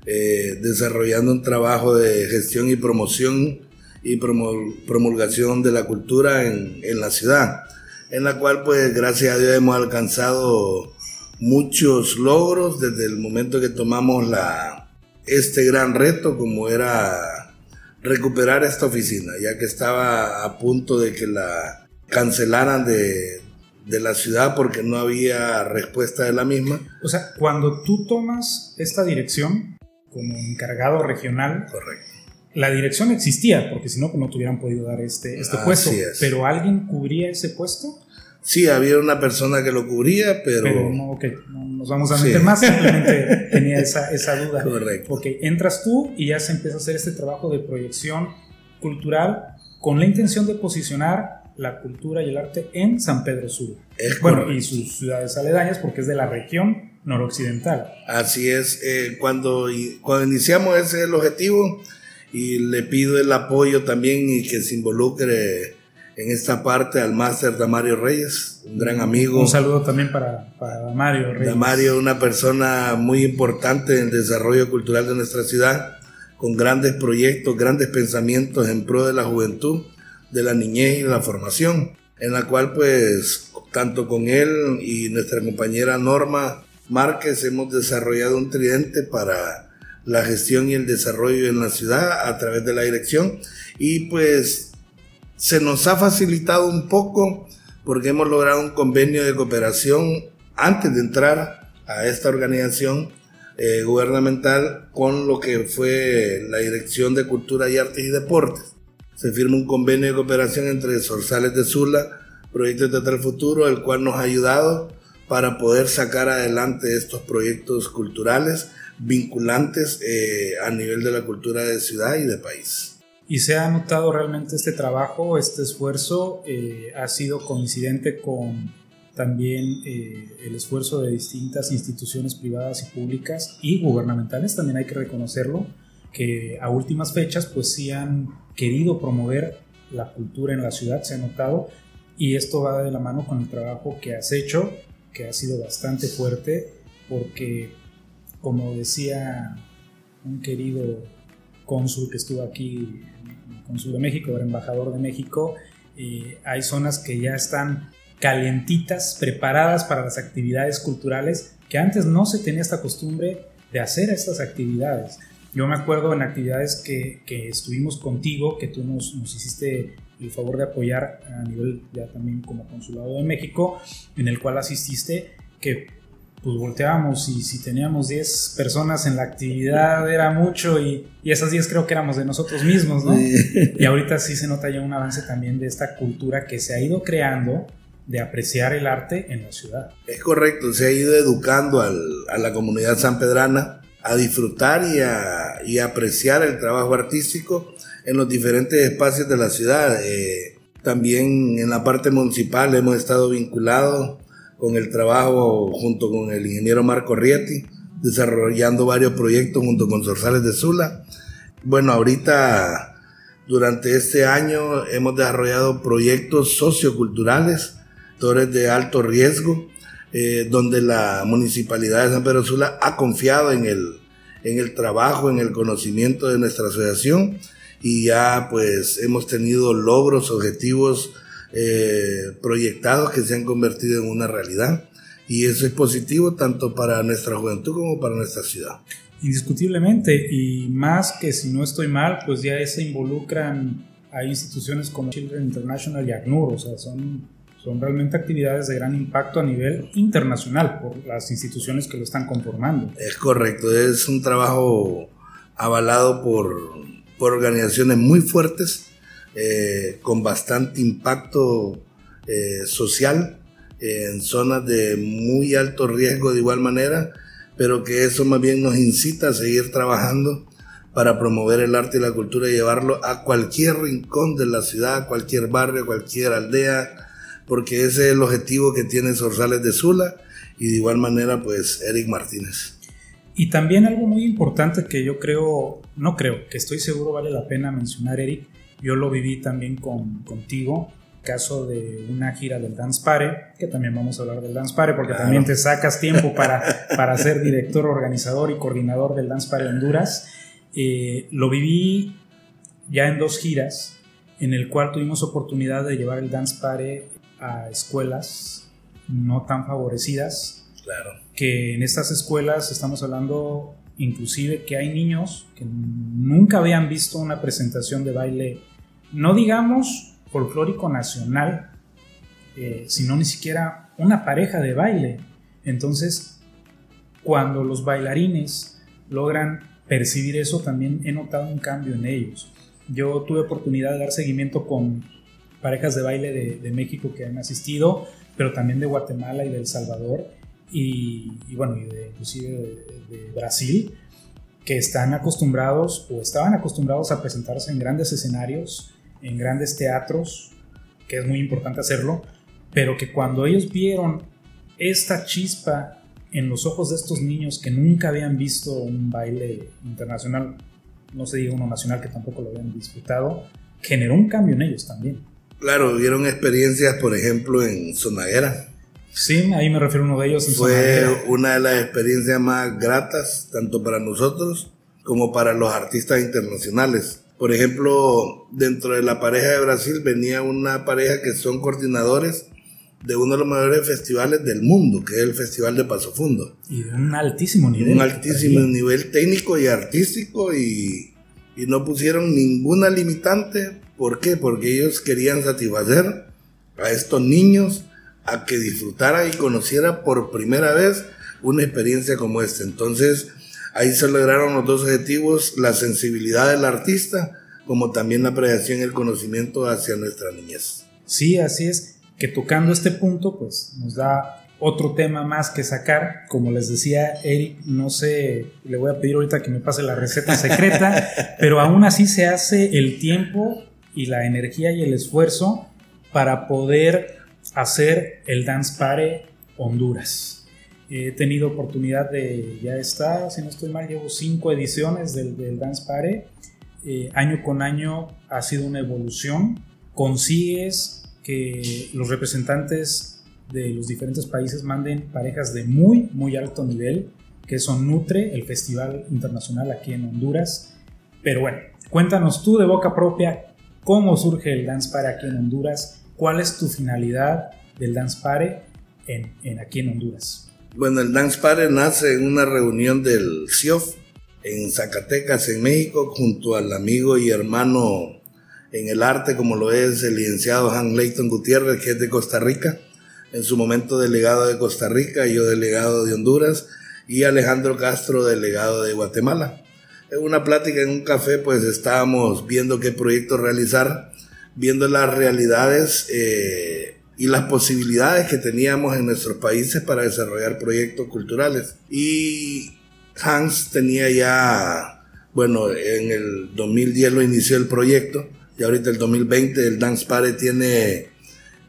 eh, desarrollando un trabajo de gestión y promoción y promulgación de la cultura en, en, la ciudad, en la cual pues gracias a Dios hemos alcanzado muchos logros desde el momento que tomamos la, este gran reto como era recuperar esta oficina, ya que estaba a punto de que la cancelaran de, de la ciudad porque no había respuesta de la misma. O sea, cuando tú tomas esta dirección como encargado regional, correcto. La dirección existía, porque si no, pues no te hubieran podido dar este, este puesto. ¿Pero alguien cubría ese puesto? Sí, había una persona que lo cubría, pero... Pero no, ok, no nos vamos a meter más, simplemente tenía esa, esa duda. Correcto. Porque entras tú y ya se empieza a hacer este trabajo de proyección cultural con la intención de posicionar la cultura y el arte en San Pedro Sur. bueno, y sus ciudades aledañas porque es de la región noroccidental. Así es, eh, cuando, cuando iniciamos ese es el objetivo y le pido el apoyo también y que se involucre en esta parte al máster Damario Reyes, un gran amigo. Un saludo también para, para Damario Reyes. Damario, una persona muy importante en el desarrollo cultural de nuestra ciudad, con grandes proyectos, grandes pensamientos en pro de la juventud de la niñez y la formación, en la cual pues tanto con él y nuestra compañera Norma Márquez hemos desarrollado un tridente para la gestión y el desarrollo en la ciudad a través de la dirección. Y pues se nos ha facilitado un poco porque hemos logrado un convenio de cooperación antes de entrar a esta organización eh, gubernamental con lo que fue la Dirección de Cultura y Artes y Deportes se firma un convenio de cooperación entre Sorsales de Sula, Proyecto Teatral Futuro, el cual nos ha ayudado para poder sacar adelante estos proyectos culturales vinculantes eh, a nivel de la cultura de ciudad y de país. ¿Y se ha notado realmente este trabajo, este esfuerzo? Eh, ¿Ha sido coincidente con también eh, el esfuerzo de distintas instituciones privadas y públicas y gubernamentales? También hay que reconocerlo que a últimas fechas pues sí han querido promover la cultura en la ciudad, se ha notado, y esto va de la mano con el trabajo que has hecho, que ha sido bastante fuerte, porque como decía un querido cónsul que estuvo aquí, cónsul de México, el embajador de México, eh, hay zonas que ya están calientitas, preparadas para las actividades culturales, que antes no se tenía esta costumbre de hacer estas actividades. Yo me acuerdo en actividades que, que estuvimos contigo, que tú nos, nos, hiciste el favor de apoyar a nivel ya también como Consulado de México, en el cual asististe, que pues volteábamos y si teníamos 10 personas en la actividad era mucho y, y esas 10 creo que éramos de nosotros mismos, ¿no? Y ahorita sí se nota ya un avance también de esta cultura que se ha ido creando de apreciar el arte en la ciudad. Es correcto, se ha ido educando al, a la comunidad sanpedrana a disfrutar y a, y apreciar el trabajo artístico en los diferentes espacios de la ciudad. Eh, también en la parte municipal hemos estado vinculados con el trabajo junto con el ingeniero Marco Rieti, desarrollando varios proyectos junto con Sorsales de Sula. Bueno, ahorita durante este año hemos desarrollado proyectos socioculturales, actores de alto riesgo, eh, donde la municipalidad de San Pedro Sula ha confiado en el, en el trabajo, en el conocimiento de nuestra asociación y ya pues hemos tenido logros, objetivos eh, proyectados que se han convertido en una realidad. y eso es positivo tanto para nuestra juventud como para nuestra ciudad. Indiscutiblemente, y más que si no estoy mal, pues ya se involucran a instituciones como Children International y ACNUR, o sea, son, son realmente actividades de gran impacto a nivel internacional por las instituciones que lo están conformando. Es correcto, es un trabajo avalado por, por organizaciones muy fuertes, eh, con bastante impacto eh, social en zonas de muy alto riesgo de igual manera, pero que eso más bien nos incita a seguir trabajando para promover el arte y la cultura y llevarlo a cualquier rincón de la ciudad, cualquier barrio, cualquier aldea, porque ese es el objetivo que tiene Sorsales de Sula y de igual manera pues Eric Martínez. Y también algo muy importante que yo creo, no creo, que estoy seguro vale la pena mencionar Eric, yo lo viví también con, contigo, caso de una gira del Dance Pare, que también vamos a hablar del Dance Pare, porque también te sacas tiempo para, para ser director, organizador y coordinador del Dance Pare Honduras. Eh, lo viví ya en dos giras, en el cual tuvimos oportunidad de llevar el Dance Pare a escuelas no tan favorecidas. Claro. Que en estas escuelas estamos hablando inclusive que hay niños que nunca habían visto una presentación de baile, no digamos folclórico nacional, eh, sino ni siquiera una pareja de baile. Entonces, cuando los bailarines logran percibir eso, también he notado un cambio en ellos. Yo tuve oportunidad de dar seguimiento con parejas de baile de, México que han asistido, pero también de Guatemala y de El Salvador, y, bueno, y de, inclusive de Brasil, que están acostumbrados o estaban acostumbrados a presentarse en grandes escenarios en grandes teatros, que es muy importante hacerlo, pero que cuando ellos vieron esta chispa en los ojos de estos niños que nunca habían visto un baile internacional, no se diga uno nacional que tampoco lo habían disputado, generó un cambio en ellos también. Claro, vieron experiencias, por ejemplo, en Sonaguera. Sí, ahí me refiero a uno de ellos. En Fue una de las experiencias más gratas, tanto para nosotros como para los artistas internacionales. Por ejemplo, dentro de la pareja de Brasil venía una pareja que son coordinadores de uno de los mayores festivales del mundo, que es el Festival de Paso Fundo. Y de un altísimo nivel. Un altísimo nivel técnico y artístico y, y no pusieron ninguna limitante. ¿Por qué? Porque ellos querían satisfacer a estos niños a que disfrutara y conociera por primera vez una experiencia como esta. Entonces, Ahí se lograron los dos objetivos, la sensibilidad del artista, como también la apreciación y el conocimiento hacia nuestra niñez. Sí, así es, que tocando este punto, pues nos da otro tema más que sacar. Como les decía Eric, no sé, le voy a pedir ahorita que me pase la receta secreta, pero aún así se hace el tiempo y la energía y el esfuerzo para poder hacer el Dance Pare Honduras. He tenido oportunidad de, ya está, si no estoy mal, llevo cinco ediciones del, Dance Pare. Eh, año con año ha sido una evolución. Consigues que los representantes de los diferentes países manden parejas de muy, muy alto nivel, que son Nutre, el Festival Internacional aquí en Honduras. Pero bueno, cuéntanos tú de boca propia cómo surge el Dance Pare aquí en Honduras, cuál es tu finalidad del Dance Pare en, en aquí en Honduras. Bueno, el Dance Party nace en una reunión del CIOF en Zacatecas, en México, junto al amigo y hermano en el arte, como lo es el licenciado Han Leighton Gutiérrez, que es de Costa Rica, en su momento delegado de Costa Rica, yo delegado de Honduras, y Alejandro Castro, delegado de Guatemala. En una plática en un café, pues estábamos viendo qué proyecto realizar, viendo las realidades eh, y las posibilidades que teníamos en nuestros países para desarrollar proyectos culturales. Y Hans tenía ya, bueno, en el 2010 lo inició el proyecto y ahorita el 2020 el Dance Party tiene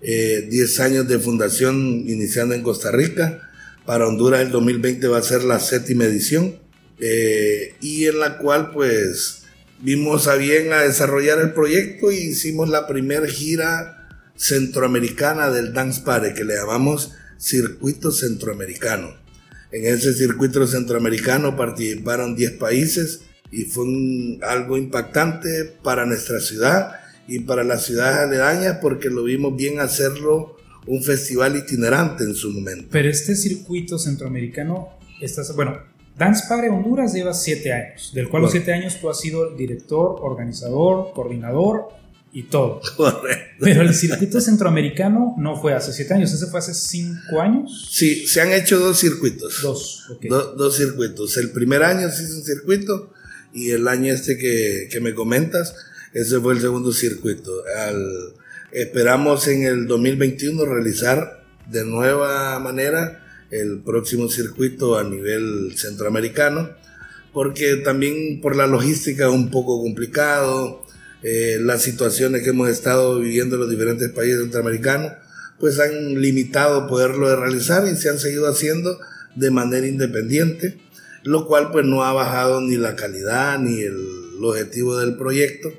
10 eh, años de fundación iniciando en Costa Rica. Para Honduras el 2020 va a ser la séptima edición eh, y en la cual pues vimos a bien a desarrollar el proyecto y hicimos la primera gira centroamericana del Dance Party que le llamamos Circuito Centroamericano. En ese circuito centroamericano participaron 10 países y fue algo impactante para nuestra ciudad y para las ciudades aledañas porque lo vimos bien hacerlo un festival itinerante en su momento. Pero este circuito centroamericano, estás, bueno, Dance Pare Honduras lleva siete años, del cual los siete años tú has sido director, organizador, coordinador y todo. Correcto. Pero el circuito centroamericano no fue hace siete años, ese fue hace cinco años. Sí, se han hecho dos circuitos. Dos, ok. Do- dos circuitos. El primer año se hizo un circuito y el año este que, que me comentas, ese fue el segundo circuito. Al- esperamos en el 2021 realizar de nueva manera el próximo circuito a nivel centroamericano, porque también por la logística es un poco complicado, eh, las situaciones que hemos estado viviendo en los diferentes países centroamericanos, pues han limitado poderlo realizar y se han seguido haciendo de manera independiente, lo cual pues no ha bajado ni la calidad ni el, el objetivo del proyecto.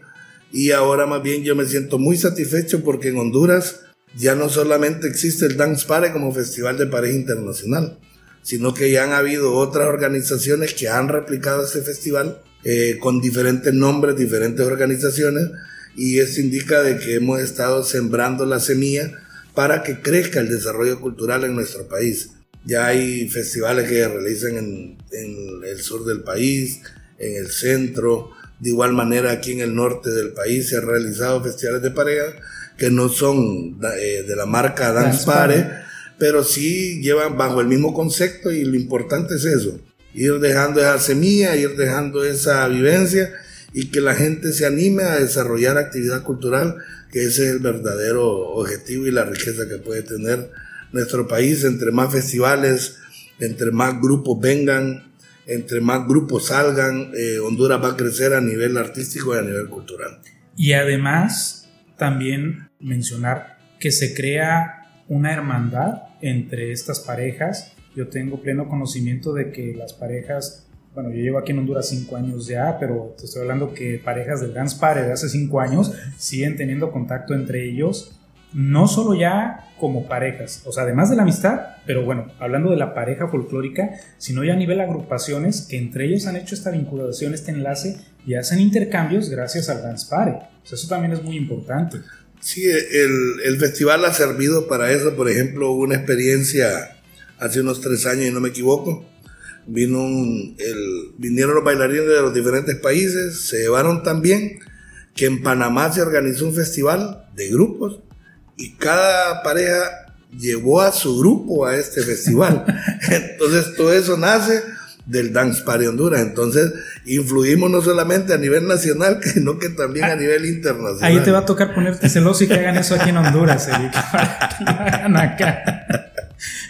Y ahora más bien yo me siento muy satisfecho porque en Honduras ya no solamente existe el Dance Pare como festival de pareja internacional, sino que ya han habido otras organizaciones que han replicado este festival eh, con diferentes nombres, diferentes organizaciones, y eso indica de que hemos estado sembrando la semilla para que crezca el desarrollo cultural en nuestro país. Ya hay festivales que se realizan en, en el sur del país, en el centro, de igual manera aquí en el norte del país se han realizado festivales de pareja que no son eh, de la marca Dance, Dance Pare, Pare. pero sí llevan bajo el mismo concepto y lo importante es eso, ir dejando esa semilla, ir dejando esa vivencia y que la gente se anime a desarrollar actividad cultural, que ese es el verdadero objetivo y la riqueza que puede tener nuestro país, entre más festivales, entre más grupos vengan, entre más grupos salgan, eh, Honduras va a crecer a nivel artístico y a nivel cultural. Y además, también mencionar que se crea una hermandad entre estas parejas. Yo tengo pleno conocimiento de que las parejas, bueno, yo llevo aquí en Honduras cinco años ya, pero te estoy hablando que parejas del Dance de hace cinco años siguen teniendo contacto entre ellos, no solo ya como parejas, o sea, además de la amistad, pero bueno, hablando de la pareja folclórica, sino ya a nivel agrupaciones que entre ellos han hecho esta vinculación, este enlace y hacen intercambios gracias al Dance Pare. O sea, eso también es muy importante. Sí, el, festival ha servido para eso. Por ejemplo, una experiencia hace unos tres años, y no me equivoco. Vinieron los bailarines de los diferentes países, se llevaron también que en Panamá se organizó un festival de grupos y cada pareja llevó a su grupo a este festival. Entonces todo eso nace del Dance Party Honduras. Entonces influimos no solamente a nivel nacional, sino que también a nivel internacional. Ahí te va a tocar ponerte celoso y que hagan eso aquí en Honduras, que lo hagan acá.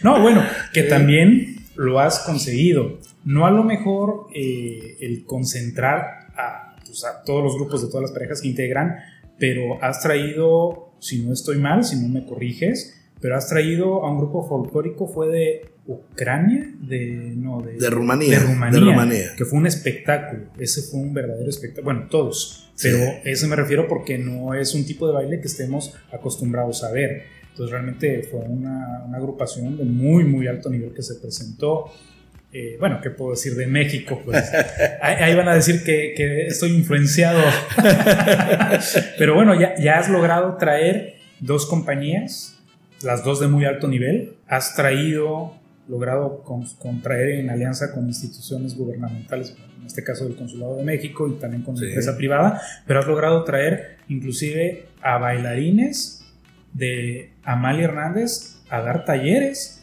No, bueno, que también lo has conseguido. No a lo mejor eh, el concentrar a, pues, a todos los grupos de todas las parejas que integran, pero has traído, si no estoy mal, si no me corriges, pero has traído a un grupo folclórico, fue de Ucrania, de, no, de, De Rumanía, de Rumanía, de Rumanía. que fue un espectáculo. Ese fue un verdadero espectáculo. Bueno, todos, Sí. pero eso me refiero porque no es un tipo de baile que estemos acostumbrados a ver. Entonces realmente fue una, una agrupación de muy, muy alto nivel que se presentó. Eh, bueno, ¿qué puedo decir de México? Pues ahí, van a decir que, que estoy influenciado. Pero bueno, ya, ya has logrado traer dos compañías, las dos de muy alto nivel. Has traído, logrado con- contraer en alianza con instituciones gubernamentales, en este caso del Consulado de México y también con Sí. empresa privada, pero has logrado traer inclusive a bailarines de Amalia Hernández a dar talleres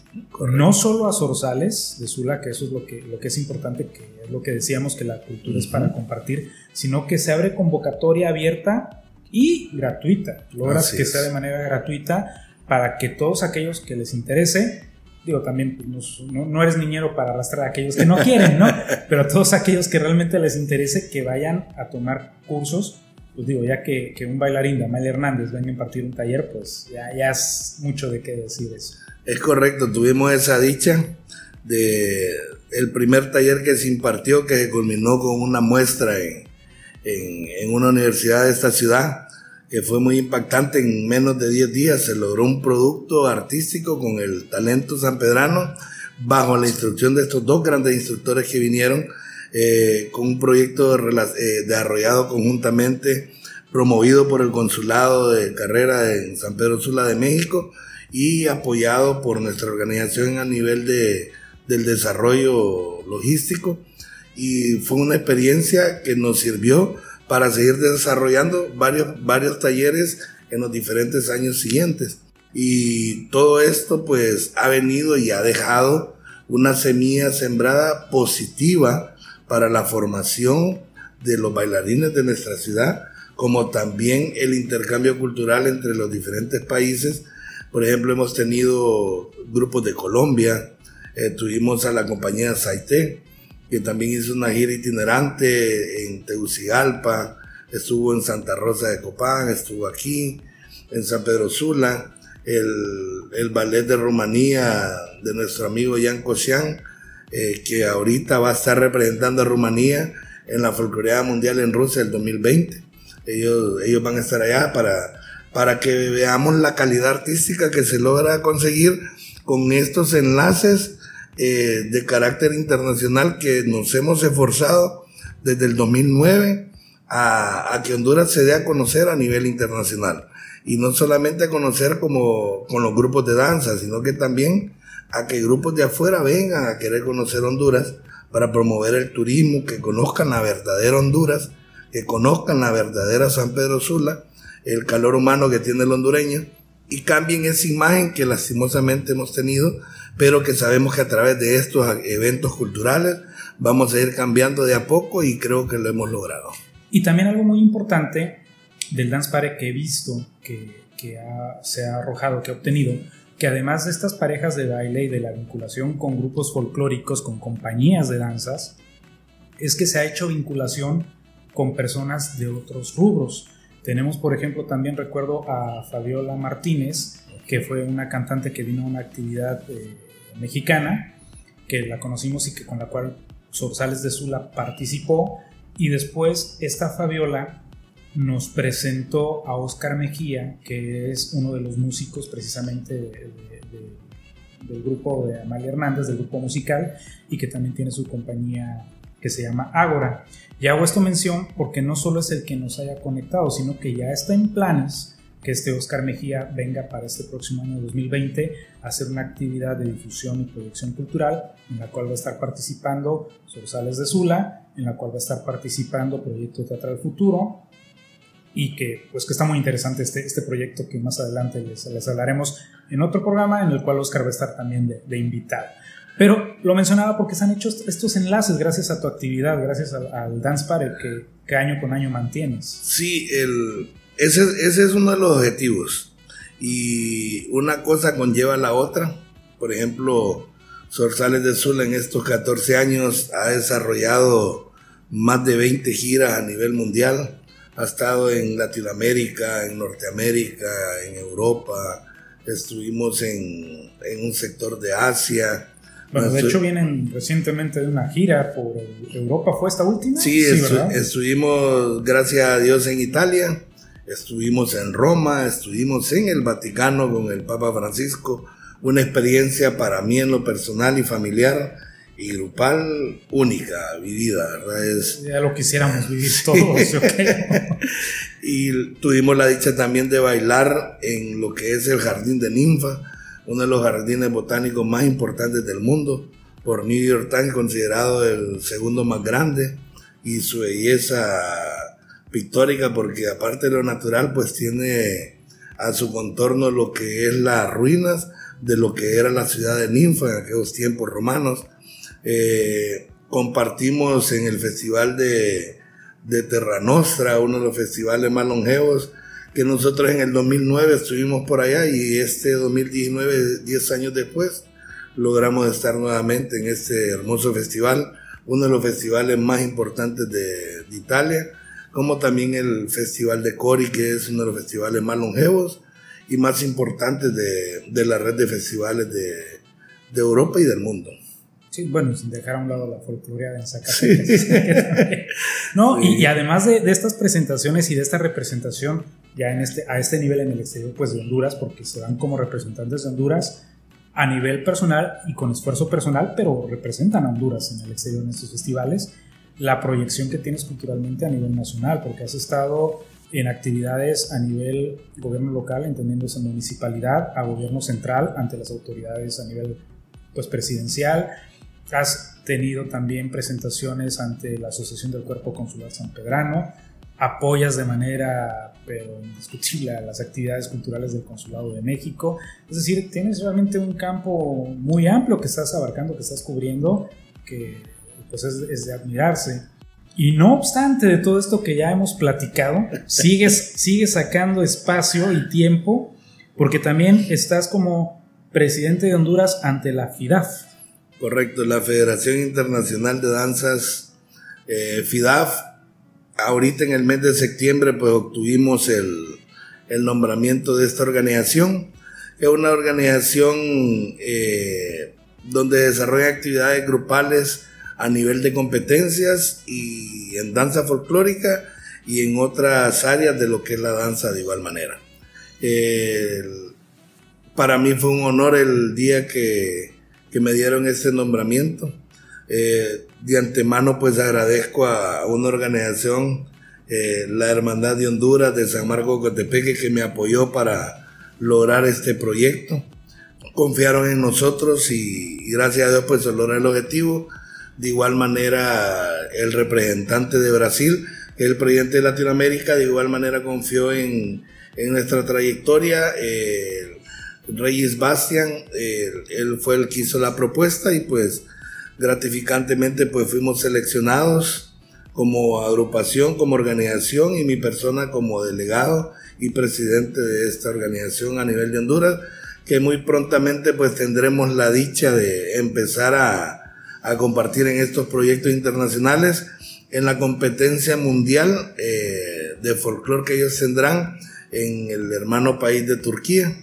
no solo a Zorzales de Sula, que eso es lo que, lo que es importante, que es lo que decíamos que la cultura es para compartir, sino que se abre convocatoria abierta y gratuita. Logras Así que es. sea de manera gratuita para que todos aquellos que les interese, digo, también pues, no, no- eres niñero para arrastrar a aquellos que no quieren, ¿no? Pero todos aquellos que realmente les interese que vayan a tomar cursos. Pues digo, ya que, que un bailarín de Amalia Hernández venga a impartir un taller, pues ya, ya es mucho de qué decir eso. Es correcto, tuvimos esa dicha de el primer taller que se impartió, que se culminó con una muestra en, en, una universidad de esta ciudad, que fue muy impactante. En menos de 10 días se logró un producto artístico con el talento sanpedrano, bajo la instrucción de estos dos grandes instructores que vinieron, eh, con un proyecto rela- eh, desarrollado conjuntamente, promovido por el Consulado de Carrera en San Pedro Sula de México y apoyado por nuestra organización a nivel de, del desarrollo logístico y fue una experiencia que nos sirvió para seguir desarrollando varios, varios talleres en los diferentes años siguientes. Y todo esto pues ha venido y ha dejado una semilla sembrada positiva para la formación de los bailarines de nuestra ciudad, como también el intercambio cultural entre los diferentes países. Por ejemplo, hemos tenido grupos de Colombia, eh, tuvimos a la compañía Saité, que también hizo una gira itinerante en Tegucigalpa, estuvo en Santa Rosa de Copán, estuvo aquí, en San Pedro Sula, el, el ballet de Rumanía de nuestro amigo Jan Kosian, eh, que ahorita va a estar representando a Rumanía en la Folcloreada Mundial en Rusia el 2020. Ellos, ellos van a estar allá para, para que veamos la calidad artística que se logra conseguir con estos enlaces eh, de carácter internacional que nos hemos esforzado desde el 2009 a, a, que Honduras se dé a conocer a nivel internacional. Y no solamente a conocer como con los grupos de danza, sino que también a que grupos de afuera vengan a querer conocer Honduras para promover el turismo, que conozcan la verdadera Honduras, que conozcan la verdadera San Pedro Sula, el calor humano que tiene el hondureño y cambien esa imagen que lastimosamente hemos tenido pero que sabemos que a través de estos eventos culturales vamos a ir cambiando de a poco y creo que lo hemos logrado. Y también algo muy importante del Dance Pare que he visto, que, que se ha arrojado, que ha obtenido, que además de estas parejas de baile y de la vinculación con grupos folclóricos, con compañías de danzas, es que se ha hecho vinculación con personas de otros rubros. Tenemos, por ejemplo, también recuerdo a Fabiola Martínez, que fue una cantante que vino a una actividad eh, mexicana, que la conocimos y que con la cual Sorsales de Sula participó. Y después esta Fabiola nos presentó a Oscar Mejía, que es uno de los músicos precisamente del grupo de Amalia Hernández, del grupo musical, y que también tiene su compañía que se llama Ágora. Y hago esto mención porque no solo es el que nos haya conectado, sino que ya está en planes que este Oscar Mejía venga para este próximo año 2020 a hacer una actividad de difusión y proyección cultural en la cual va a estar participando Sorsales de Sula, en la cual va a estar participando Proyecto Teatral Futuro y que pues que está muy interesante este, este proyecto que más adelante les, les hablaremos en otro programa en el cual Oscar va a estar también de, de invitado. Pero lo mencionaba porque se han hecho estos enlaces gracias a tu actividad, gracias al, al Dance Party que, que año con año mantienes. Sí, el, ese, ese es uno de los objetivos. Y una cosa conlleva la otra. Por ejemplo, Sorsales de Sula en estos 14 años ha desarrollado más de 20 giras a nivel mundial. Ha estado en Latinoamérica, en Norteamérica, en Europa. Estuvimos en, en un sector de Asia. Bueno, de hecho vienen recientemente de una gira por Europa, ¿fue esta última? Sí, sí estu estuvimos, gracias a Dios, en Italia Estuvimos en Roma, estuvimos en el Vaticano con el Papa Francisco, una experiencia para mí en lo personal y familiar y grupal única, vivida, ¿verdad? Es, ya lo quisiéramos vivir todos, y tuvimos la dicha también de bailar en lo que es el Jardín de Ninfa, uno de los jardines botánicos más importantes del mundo, por New York Times considerado el segundo más grande, y su belleza pictórica porque aparte de lo natural pues tiene a su contorno lo que es las ruinas de lo que era la ciudad de Ninfa en aquellos tiempos romanos. Eh, compartimos en el festival de, de Terra Nostra, uno de los festivales más longevos, que nosotros en el 2009 estuvimos por allá y este 2019, 10 años después, logramos estar nuevamente en este hermoso festival, uno de los festivales más importantes de, de Italia como también el Festival de Cori, que es uno de los festivales más longevos y más importantes de, de la red de festivales de, de, Europa y del mundo. Sí, bueno, sin dejar a un lado la folclorea de Zacatecas. Sí. no, y, y, además de, de, estas presentaciones y de esta representación ya en este, a este nivel en el exterior, pues de Honduras, porque se dan como representantes de Honduras a nivel personal y con esfuerzo personal, pero representan a Honduras en el exterior en estos festivales la proyección que tienes culturalmente a nivel nacional, porque has estado en actividades a nivel gobierno local, entendiéndose municipalidad, a gobierno central, ante las autoridades a nivel pues, presidencial. Has tenido también presentaciones ante la Asociación del Cuerpo Consular San Pedrano, apoyas de manera pero indiscutible a las actividades culturales del Consulado de México. Es decir, tienes realmente un campo muy amplio que estás abarcando, que estás cubriendo, que pues es, es de admirarse. Y no obstante de todo esto que ya hemos platicado, sigues, sigues sacando espacio y tiempo porque también estás como presidente de Honduras ante la FIDAF. Correcto, la Federación Internacional de Danzas eh, FIDAF. Ahorita en el mes de septiembre pues obtuvimos el, el nombramiento de esta organización. Es una organización eh, donde desarrolla actividades grupales a nivel de competencias y en danza folclórica y en otras áreas de lo que es la danza de igual manera. para mí fue un honor el día que, que me dieron este nombramiento. Eh, de antemano pues agradezco a una organización, eh, la Hermandad de Honduras de San Marcos Cotepeque, que me apoyó para lograr este proyecto. Confiaron en nosotros y, gracias a Dios pues se logró el objetivo de igual manera, el representante de Brasil, el presidente de Latinoamérica, de igual manera confió en, nuestra trayectoria. Eh, Reyes Bastian, él fue el que hizo la propuesta y pues gratificantemente pues fuimos seleccionados como agrupación, como organización y mi persona como delegado y presidente de esta organización a nivel de Honduras, que muy prontamente pues tendremos la dicha de empezar a, a compartir en estos proyectos internacionales, en la competencia mundial eh, de folclore que ellos tendrán en el hermano país de Turquía,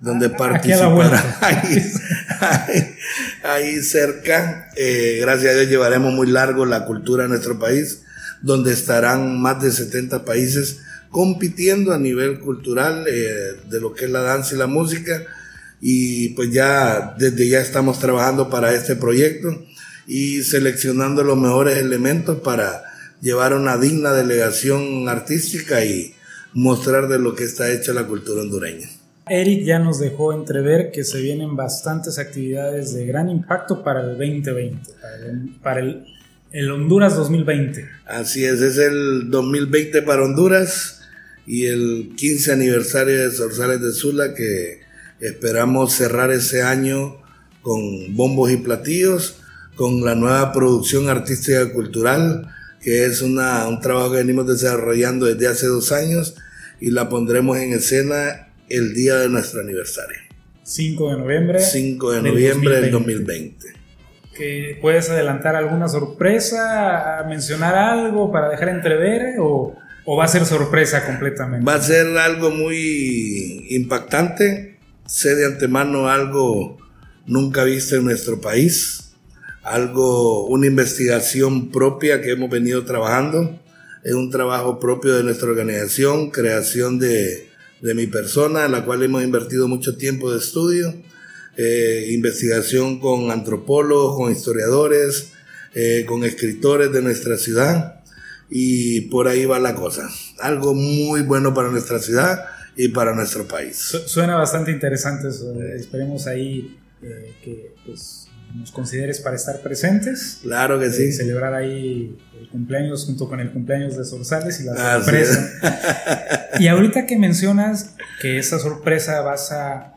donde ah, participarán ahí, cerca. Eh, gracias a Dios llevaremos muy largo la cultura de nuestro país, donde estarán más de 70 países compitiendo a nivel cultural eh, de lo que es la danza y la música. Y pues ya desde ya estamos trabajando para este proyecto y seleccionando los mejores elementos para llevar una digna delegación artística y mostrar de lo que está hecha la cultura hondureña. Eric ya nos dejó entrever que se vienen bastantes actividades de gran impacto para el 2020, para el, el, Honduras 2020. Así es, es el 2020 para Honduras y el 15 aniversario de Sorsales de Sula que esperamos cerrar ese año con bombos y platillos con la nueva producción artística cultural, que es un trabajo que venimos desarrollando desde hace dos años y la pondremos en escena el día de nuestro aniversario. 5 de noviembre. 5 de noviembre del 2020. ¿Que ¿Puedes adelantar alguna sorpresa, mencionar algo para dejar entrever o, o va a ser sorpresa completamente? Va a ser algo muy impactante, sé de antemano algo nunca visto en nuestro país algo, una investigación propia que hemos venido trabajando. Es un trabajo propio de nuestra organización, creación de, de mi persona, en la cual hemos invertido mucho tiempo de estudio, eh, investigación con antropólogos, con historiadores, eh, con escritores de nuestra ciudad y por ahí va la cosa. Algo muy bueno para nuestra ciudad y para nuestro país. suena bastante interesante eso. Esperemos ahí eh, que pues, nos consideres para estar presentes. Claro que sí. Celebrar ahí el cumpleaños junto con el cumpleaños de Sorsales y la ah, sorpresa. y ahorita que mencionas que esa sorpresa basa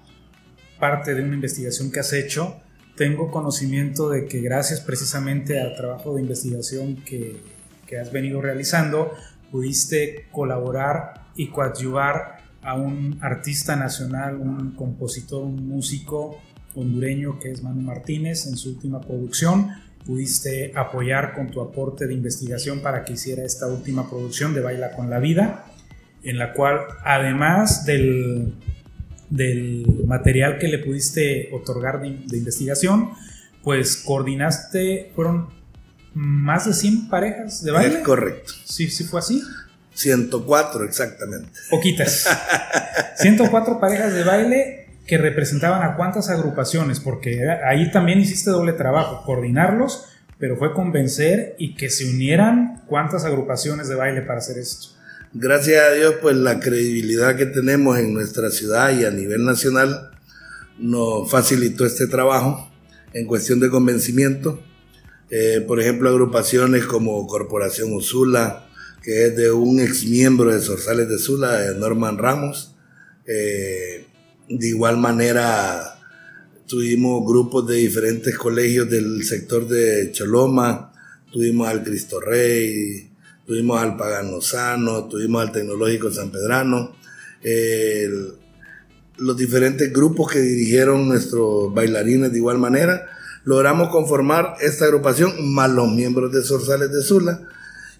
parte de una investigación que has hecho, tengo conocimiento de que gracias precisamente al trabajo de investigación que, que has venido realizando, pudiste colaborar y coadyuvar a un artista nacional, un compositor, un músico hondureño que es Manu Martínez en su última producción. Pudiste apoyar con tu aporte de investigación para que hiciera esta última producción de Baila con la Vida, en la cual además del, del material que le pudiste otorgar de, investigación, pues coordinaste, fueron más de 100 parejas de baile. Es correcto. Sí, sí fue así. 104 exactamente. Poquitas. 104 parejas de baile que representaban a cuántas agrupaciones, porque ahí también hiciste doble trabajo, coordinarlos, pero fue convencer y que se unieran cuántas agrupaciones de baile para hacer esto. Gracias a Dios, pues la credibilidad que tenemos en nuestra ciudad y a nivel nacional nos facilitó este trabajo en cuestión de convencimiento. Eh, por ejemplo, agrupaciones como Corporación Usula, que es de un ex miembro de Sorsales de Sula, Norman Ramos. Eh, de igual manera, tuvimos grupos de diferentes colegios del sector de Choloma, tuvimos al Cristo Rey, tuvimos al Pagano Sano, tuvimos al Tecnológico San Pedrano, los diferentes grupos que dirigieron nuestros bailarines de igual manera, logramos conformar esta agrupación más los miembros de Sorsales de Sula.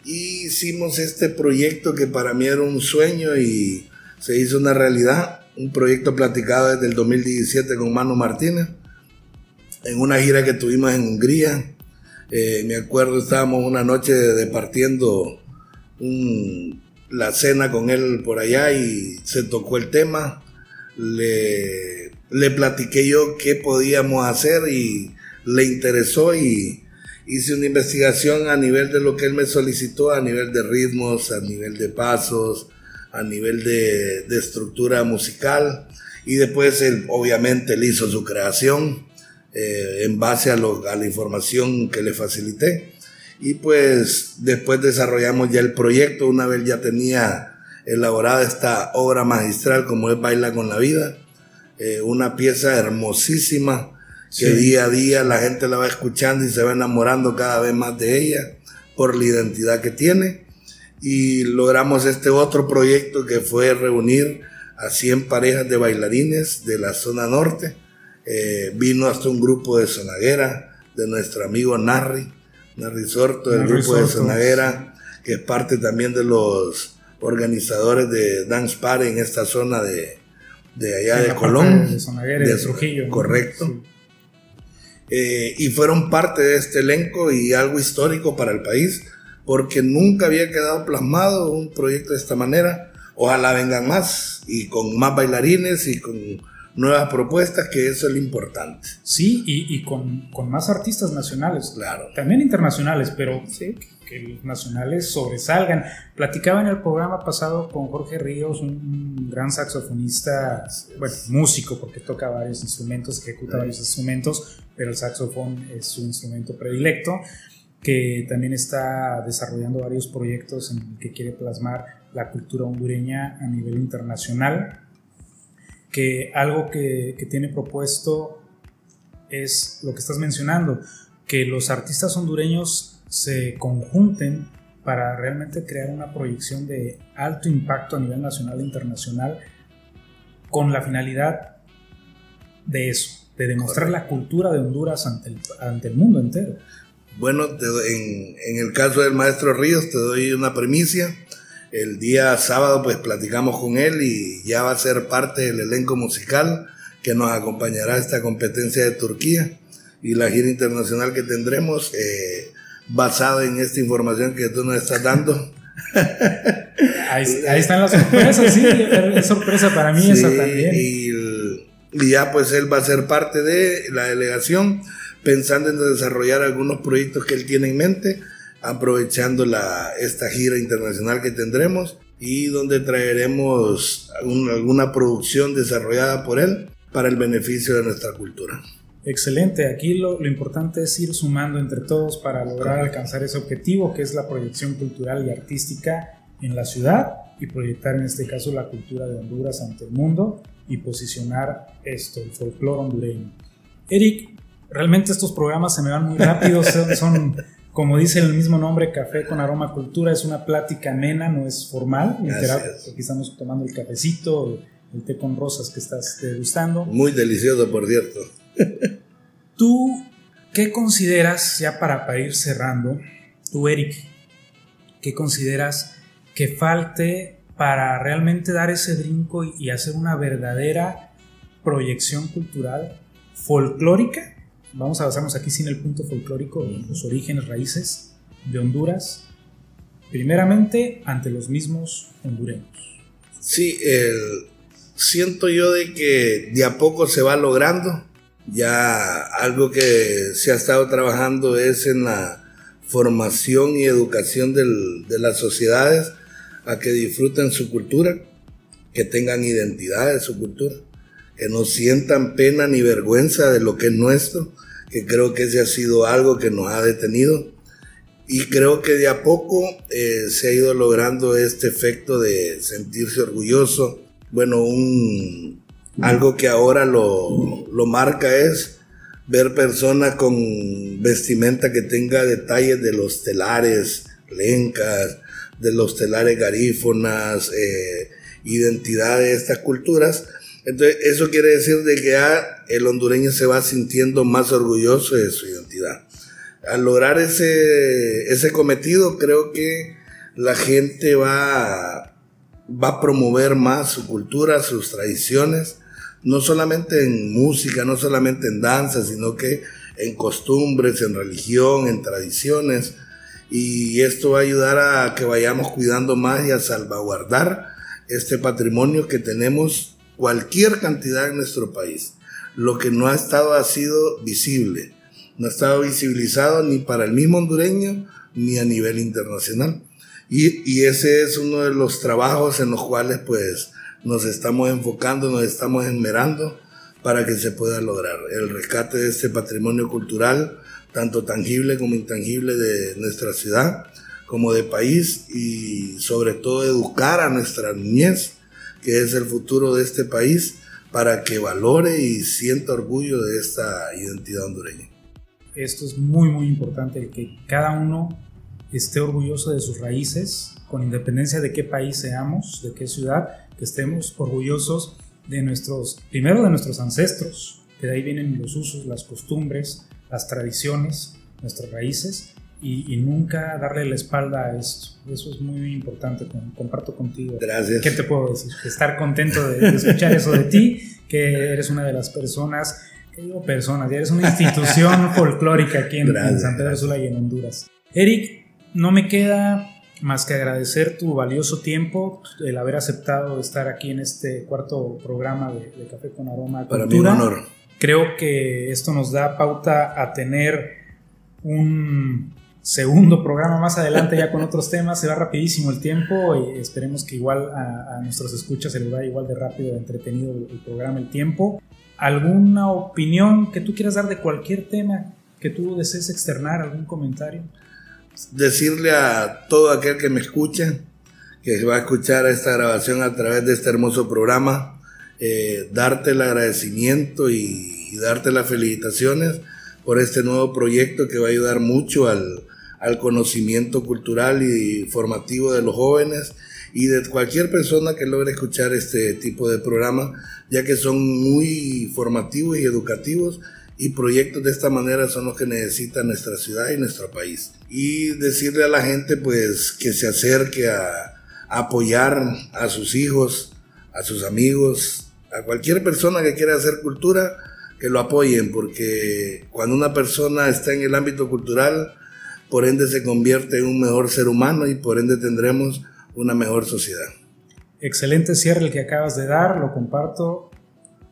Y hicimos este proyecto que para mí era un sueño y se hizo una realidad, un proyecto platicado desde el 2017 con Manu Martínez, en una gira que tuvimos en Hungría. Eh, me acuerdo, estábamos una noche departiendo la cena con él por allá y se tocó el tema. Le, le platiqué yo qué podíamos hacer y le interesó y hice una investigación a nivel de lo que él me solicitó, a nivel de ritmos, a nivel de pasos, a nivel de, estructura musical. Y después él, obviamente, él hizo su creación eh, en base a, a la información que le facilité. Y pues después desarrollamos ya el proyecto, una vez ya tenía elaborada esta obra magistral como es Baila con la Vida, eh, una pieza hermosísima que día a día la gente la va escuchando y se va enamorando cada vez más de ella por la identidad que tiene. Y logramos este otro proyecto que fue reunir a 100 parejas de bailarines de la zona norte. Eh, vino hasta un grupo de sonaguera de nuestro amigo Narri, Narri Sorto, del grupo de sonaguera, que es parte también de los organizadores de Dance Party en esta zona de, de allá de Colón. De de, Trujillo. Correcto. Eh, y fueron parte de este elenco y algo histórico para el país, porque nunca había quedado plasmado un proyecto de esta manera. Ojalá vengan más y con más bailarines y con nuevas propuestas, que eso es lo importante. Sí, y, y con, con, más artistas nacionales. Claro. También internacionales, pero sí, que los nacionales sobresalgan. Platicaba en el programa pasado con Jorge Ríos, un, gran saxofonista, bueno, músico, porque toca varios instrumentos, ejecuta varios instrumentos, pero el saxofón es su instrumento predilecto, que también está desarrollando varios proyectos en el que quiere plasmar la cultura hondureña a nivel internacional, que algo que, que tiene propuesto es lo que estás mencionando, que los artistas hondureños se conjunten para realmente crear una proyección de alto impacto a nivel nacional e internacional con la finalidad de eso, de demostrar la cultura de Honduras ante el, ante el mundo entero. Bueno, en, en, el caso del maestro Ríos te doy una premicia. El día sábado pues platicamos con él y ya va a ser parte del elenco musical que nos acompañará a esta competencia de Turquía y la gira internacional que tendremos. Eh, basado en esta información que tú nos estás dando. Ahí, están las sorpresas, sí, es sorpresa para mí esa también. Y, ya pues él va a ser parte de la delegación, pensando en desarrollar algunos proyectos que él tiene en mente, aprovechando la, esta gira internacional que tendremos y donde traeremos alguna producción desarrollada por él para el beneficio de nuestra cultura. Excelente, aquí lo, importante es ir sumando entre todos para lograr alcanzar ese objetivo que es la proyección cultural y artística en la ciudad y proyectar en este caso la cultura de Honduras ante el mundo y posicionar esto, el folclore hondureño. Eric, realmente estos programas se me van muy rápido, son, como dice el mismo nombre, Café con Aroma Cultura, es una plática amena, no es formal, literal, aquí estamos tomando el cafecito, el té con rosas que estás degustando. Muy delicioso, por cierto. ¿Tú qué consideras, ya para, ir cerrando, tú Eric, qué consideras que falte para realmente dar ese brinco y, hacer una verdadera proyección cultural folclórica? Vamos a basarnos aquí sin el punto folclórico, en los orígenes, raíces de Honduras, primeramente ante los mismos hondureños. Sí, siento yo de que de a poco se va logrando ya algo que se ha estado trabajando es en la formación y educación de las sociedades a que disfruten su cultura, que tengan identidad de su cultura, que no sientan pena ni vergüenza de lo que es nuestro, que creo que ese ha sido algo que nos ha detenido. Y creo que de a poco eh, se ha ido logrando este efecto de sentirse orgulloso. Bueno, un, algo que ahora lo, lo marca es ver personas con vestimenta que tenga detalles de los telares, lencas, de los telares garífonas, eh, identidad de estas culturas. Entonces, eso quiere decir de que ya el hondureño se va sintiendo más orgulloso de su identidad. Al lograr ese, ese cometido, creo que la gente va, va a promover más su cultura, sus tradiciones, no solamente en música, no solamente en danza, sino que en costumbres, en religión, en tradiciones. Y esto va a ayudar a que vayamos cuidando más y a salvaguardar este patrimonio que tenemos cualquier cantidad en nuestro país. Lo que no ha estado ha sido visible, no ha estado visibilizado ni para el mismo hondureño ni a nivel internacional. Y, y ese es uno de los trabajos en los cuales pues nos estamos enfocando, nos estamos esmerando para que se pueda lograr el rescate de este patrimonio cultural, tanto tangible como intangible de nuestra ciudad, como de país y sobre todo educar a nuestra niñez, que es el futuro de este país, para que valore y sienta orgullo de esta identidad hondureña. Esto es muy muy importante, que cada uno esté orgulloso de sus raíces, con independencia de qué país seamos, de qué ciudad, que estemos orgullosos de nuestros, primero de nuestros ancestros, que de ahí vienen los usos, las costumbres, las tradiciones, nuestras raíces, y, nunca darle la espalda a esto. Eso es muy importante, comparto contigo. Gracias. ¿Qué te puedo decir? Estar contento de, escuchar eso de ti, que eres una de las personas, que digo personas, ya eres una institución folclórica aquí en, San Pedro Sula y en Honduras. Eric, no me queda más que agradecer tu valioso tiempo, el haber aceptado estar aquí en este cuarto programa de, Café con Aroma. Para mí un honor. Creo que esto nos da pauta a tener un segundo programa más adelante ya con otros temas. Se va rapidísimo el tiempo y esperemos que igual a, nuestros escuchas se les va igual de rápido, de entretenido el programa, el tiempo. ¿Alguna opinión que tú quieras dar de cualquier tema que tú desees externar, algún comentario? decirle a todo aquel que me escucha, que va a escuchar esta grabación a través de este hermoso programa, eh, darte el agradecimiento y, darte las felicitaciones por este nuevo proyecto que va a ayudar mucho al, al conocimiento cultural y formativo de los jóvenes y de cualquier persona que logre escuchar este tipo de programa, ya que son muy formativos y educativos y proyectos de esta manera son los que necesita nuestra ciudad y nuestro país. Y decirle a la gente pues que se acerque a, apoyar a sus hijos, a sus amigos, a cualquier persona que quiera hacer cultura, que lo apoyen, porque cuando una persona está en el ámbito cultural, por ende se convierte en un mejor ser humano y por ende tendremos una mejor sociedad. Excelente cierre el que acabas de dar, lo comparto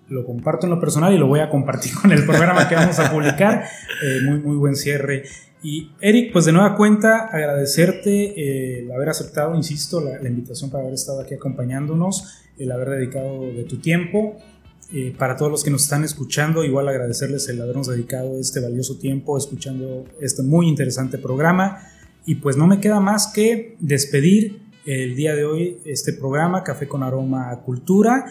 lo comparto en lo personal y lo voy a compartir con el programa que vamos a publicar. Eh, muy, muy buen cierre. Y Eric, pues de nueva cuenta, agradecerte eh, el haber aceptado, insisto, la, invitación para haber estado aquí acompañándonos, el haber dedicado de tu tiempo. Eh, para todos los que nos están escuchando, igual agradecerles el habernos dedicado este valioso tiempo escuchando este muy interesante programa. Y pues no me queda más que despedir el día de hoy este programa, Café con Aroma a Cultura.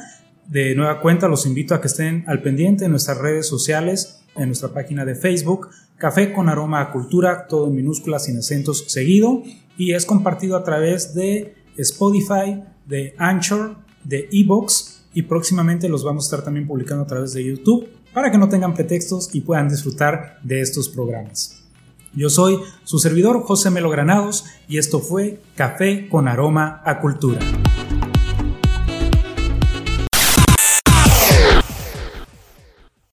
De nueva cuenta, los invito a que estén al pendiente en nuestras redes sociales, en nuestra página de Facebook, Café con Aroma a Cultura, todo en minúsculas sin acentos seguido, y es compartido a través de Spotify, de Anchor, de Evox, y próximamente los vamos a estar también publicando a través de YouTube para que no tengan pretextos y puedan disfrutar de estos programas. Yo soy su servidor José Melo Granados y esto fue Café con Aroma a Cultura.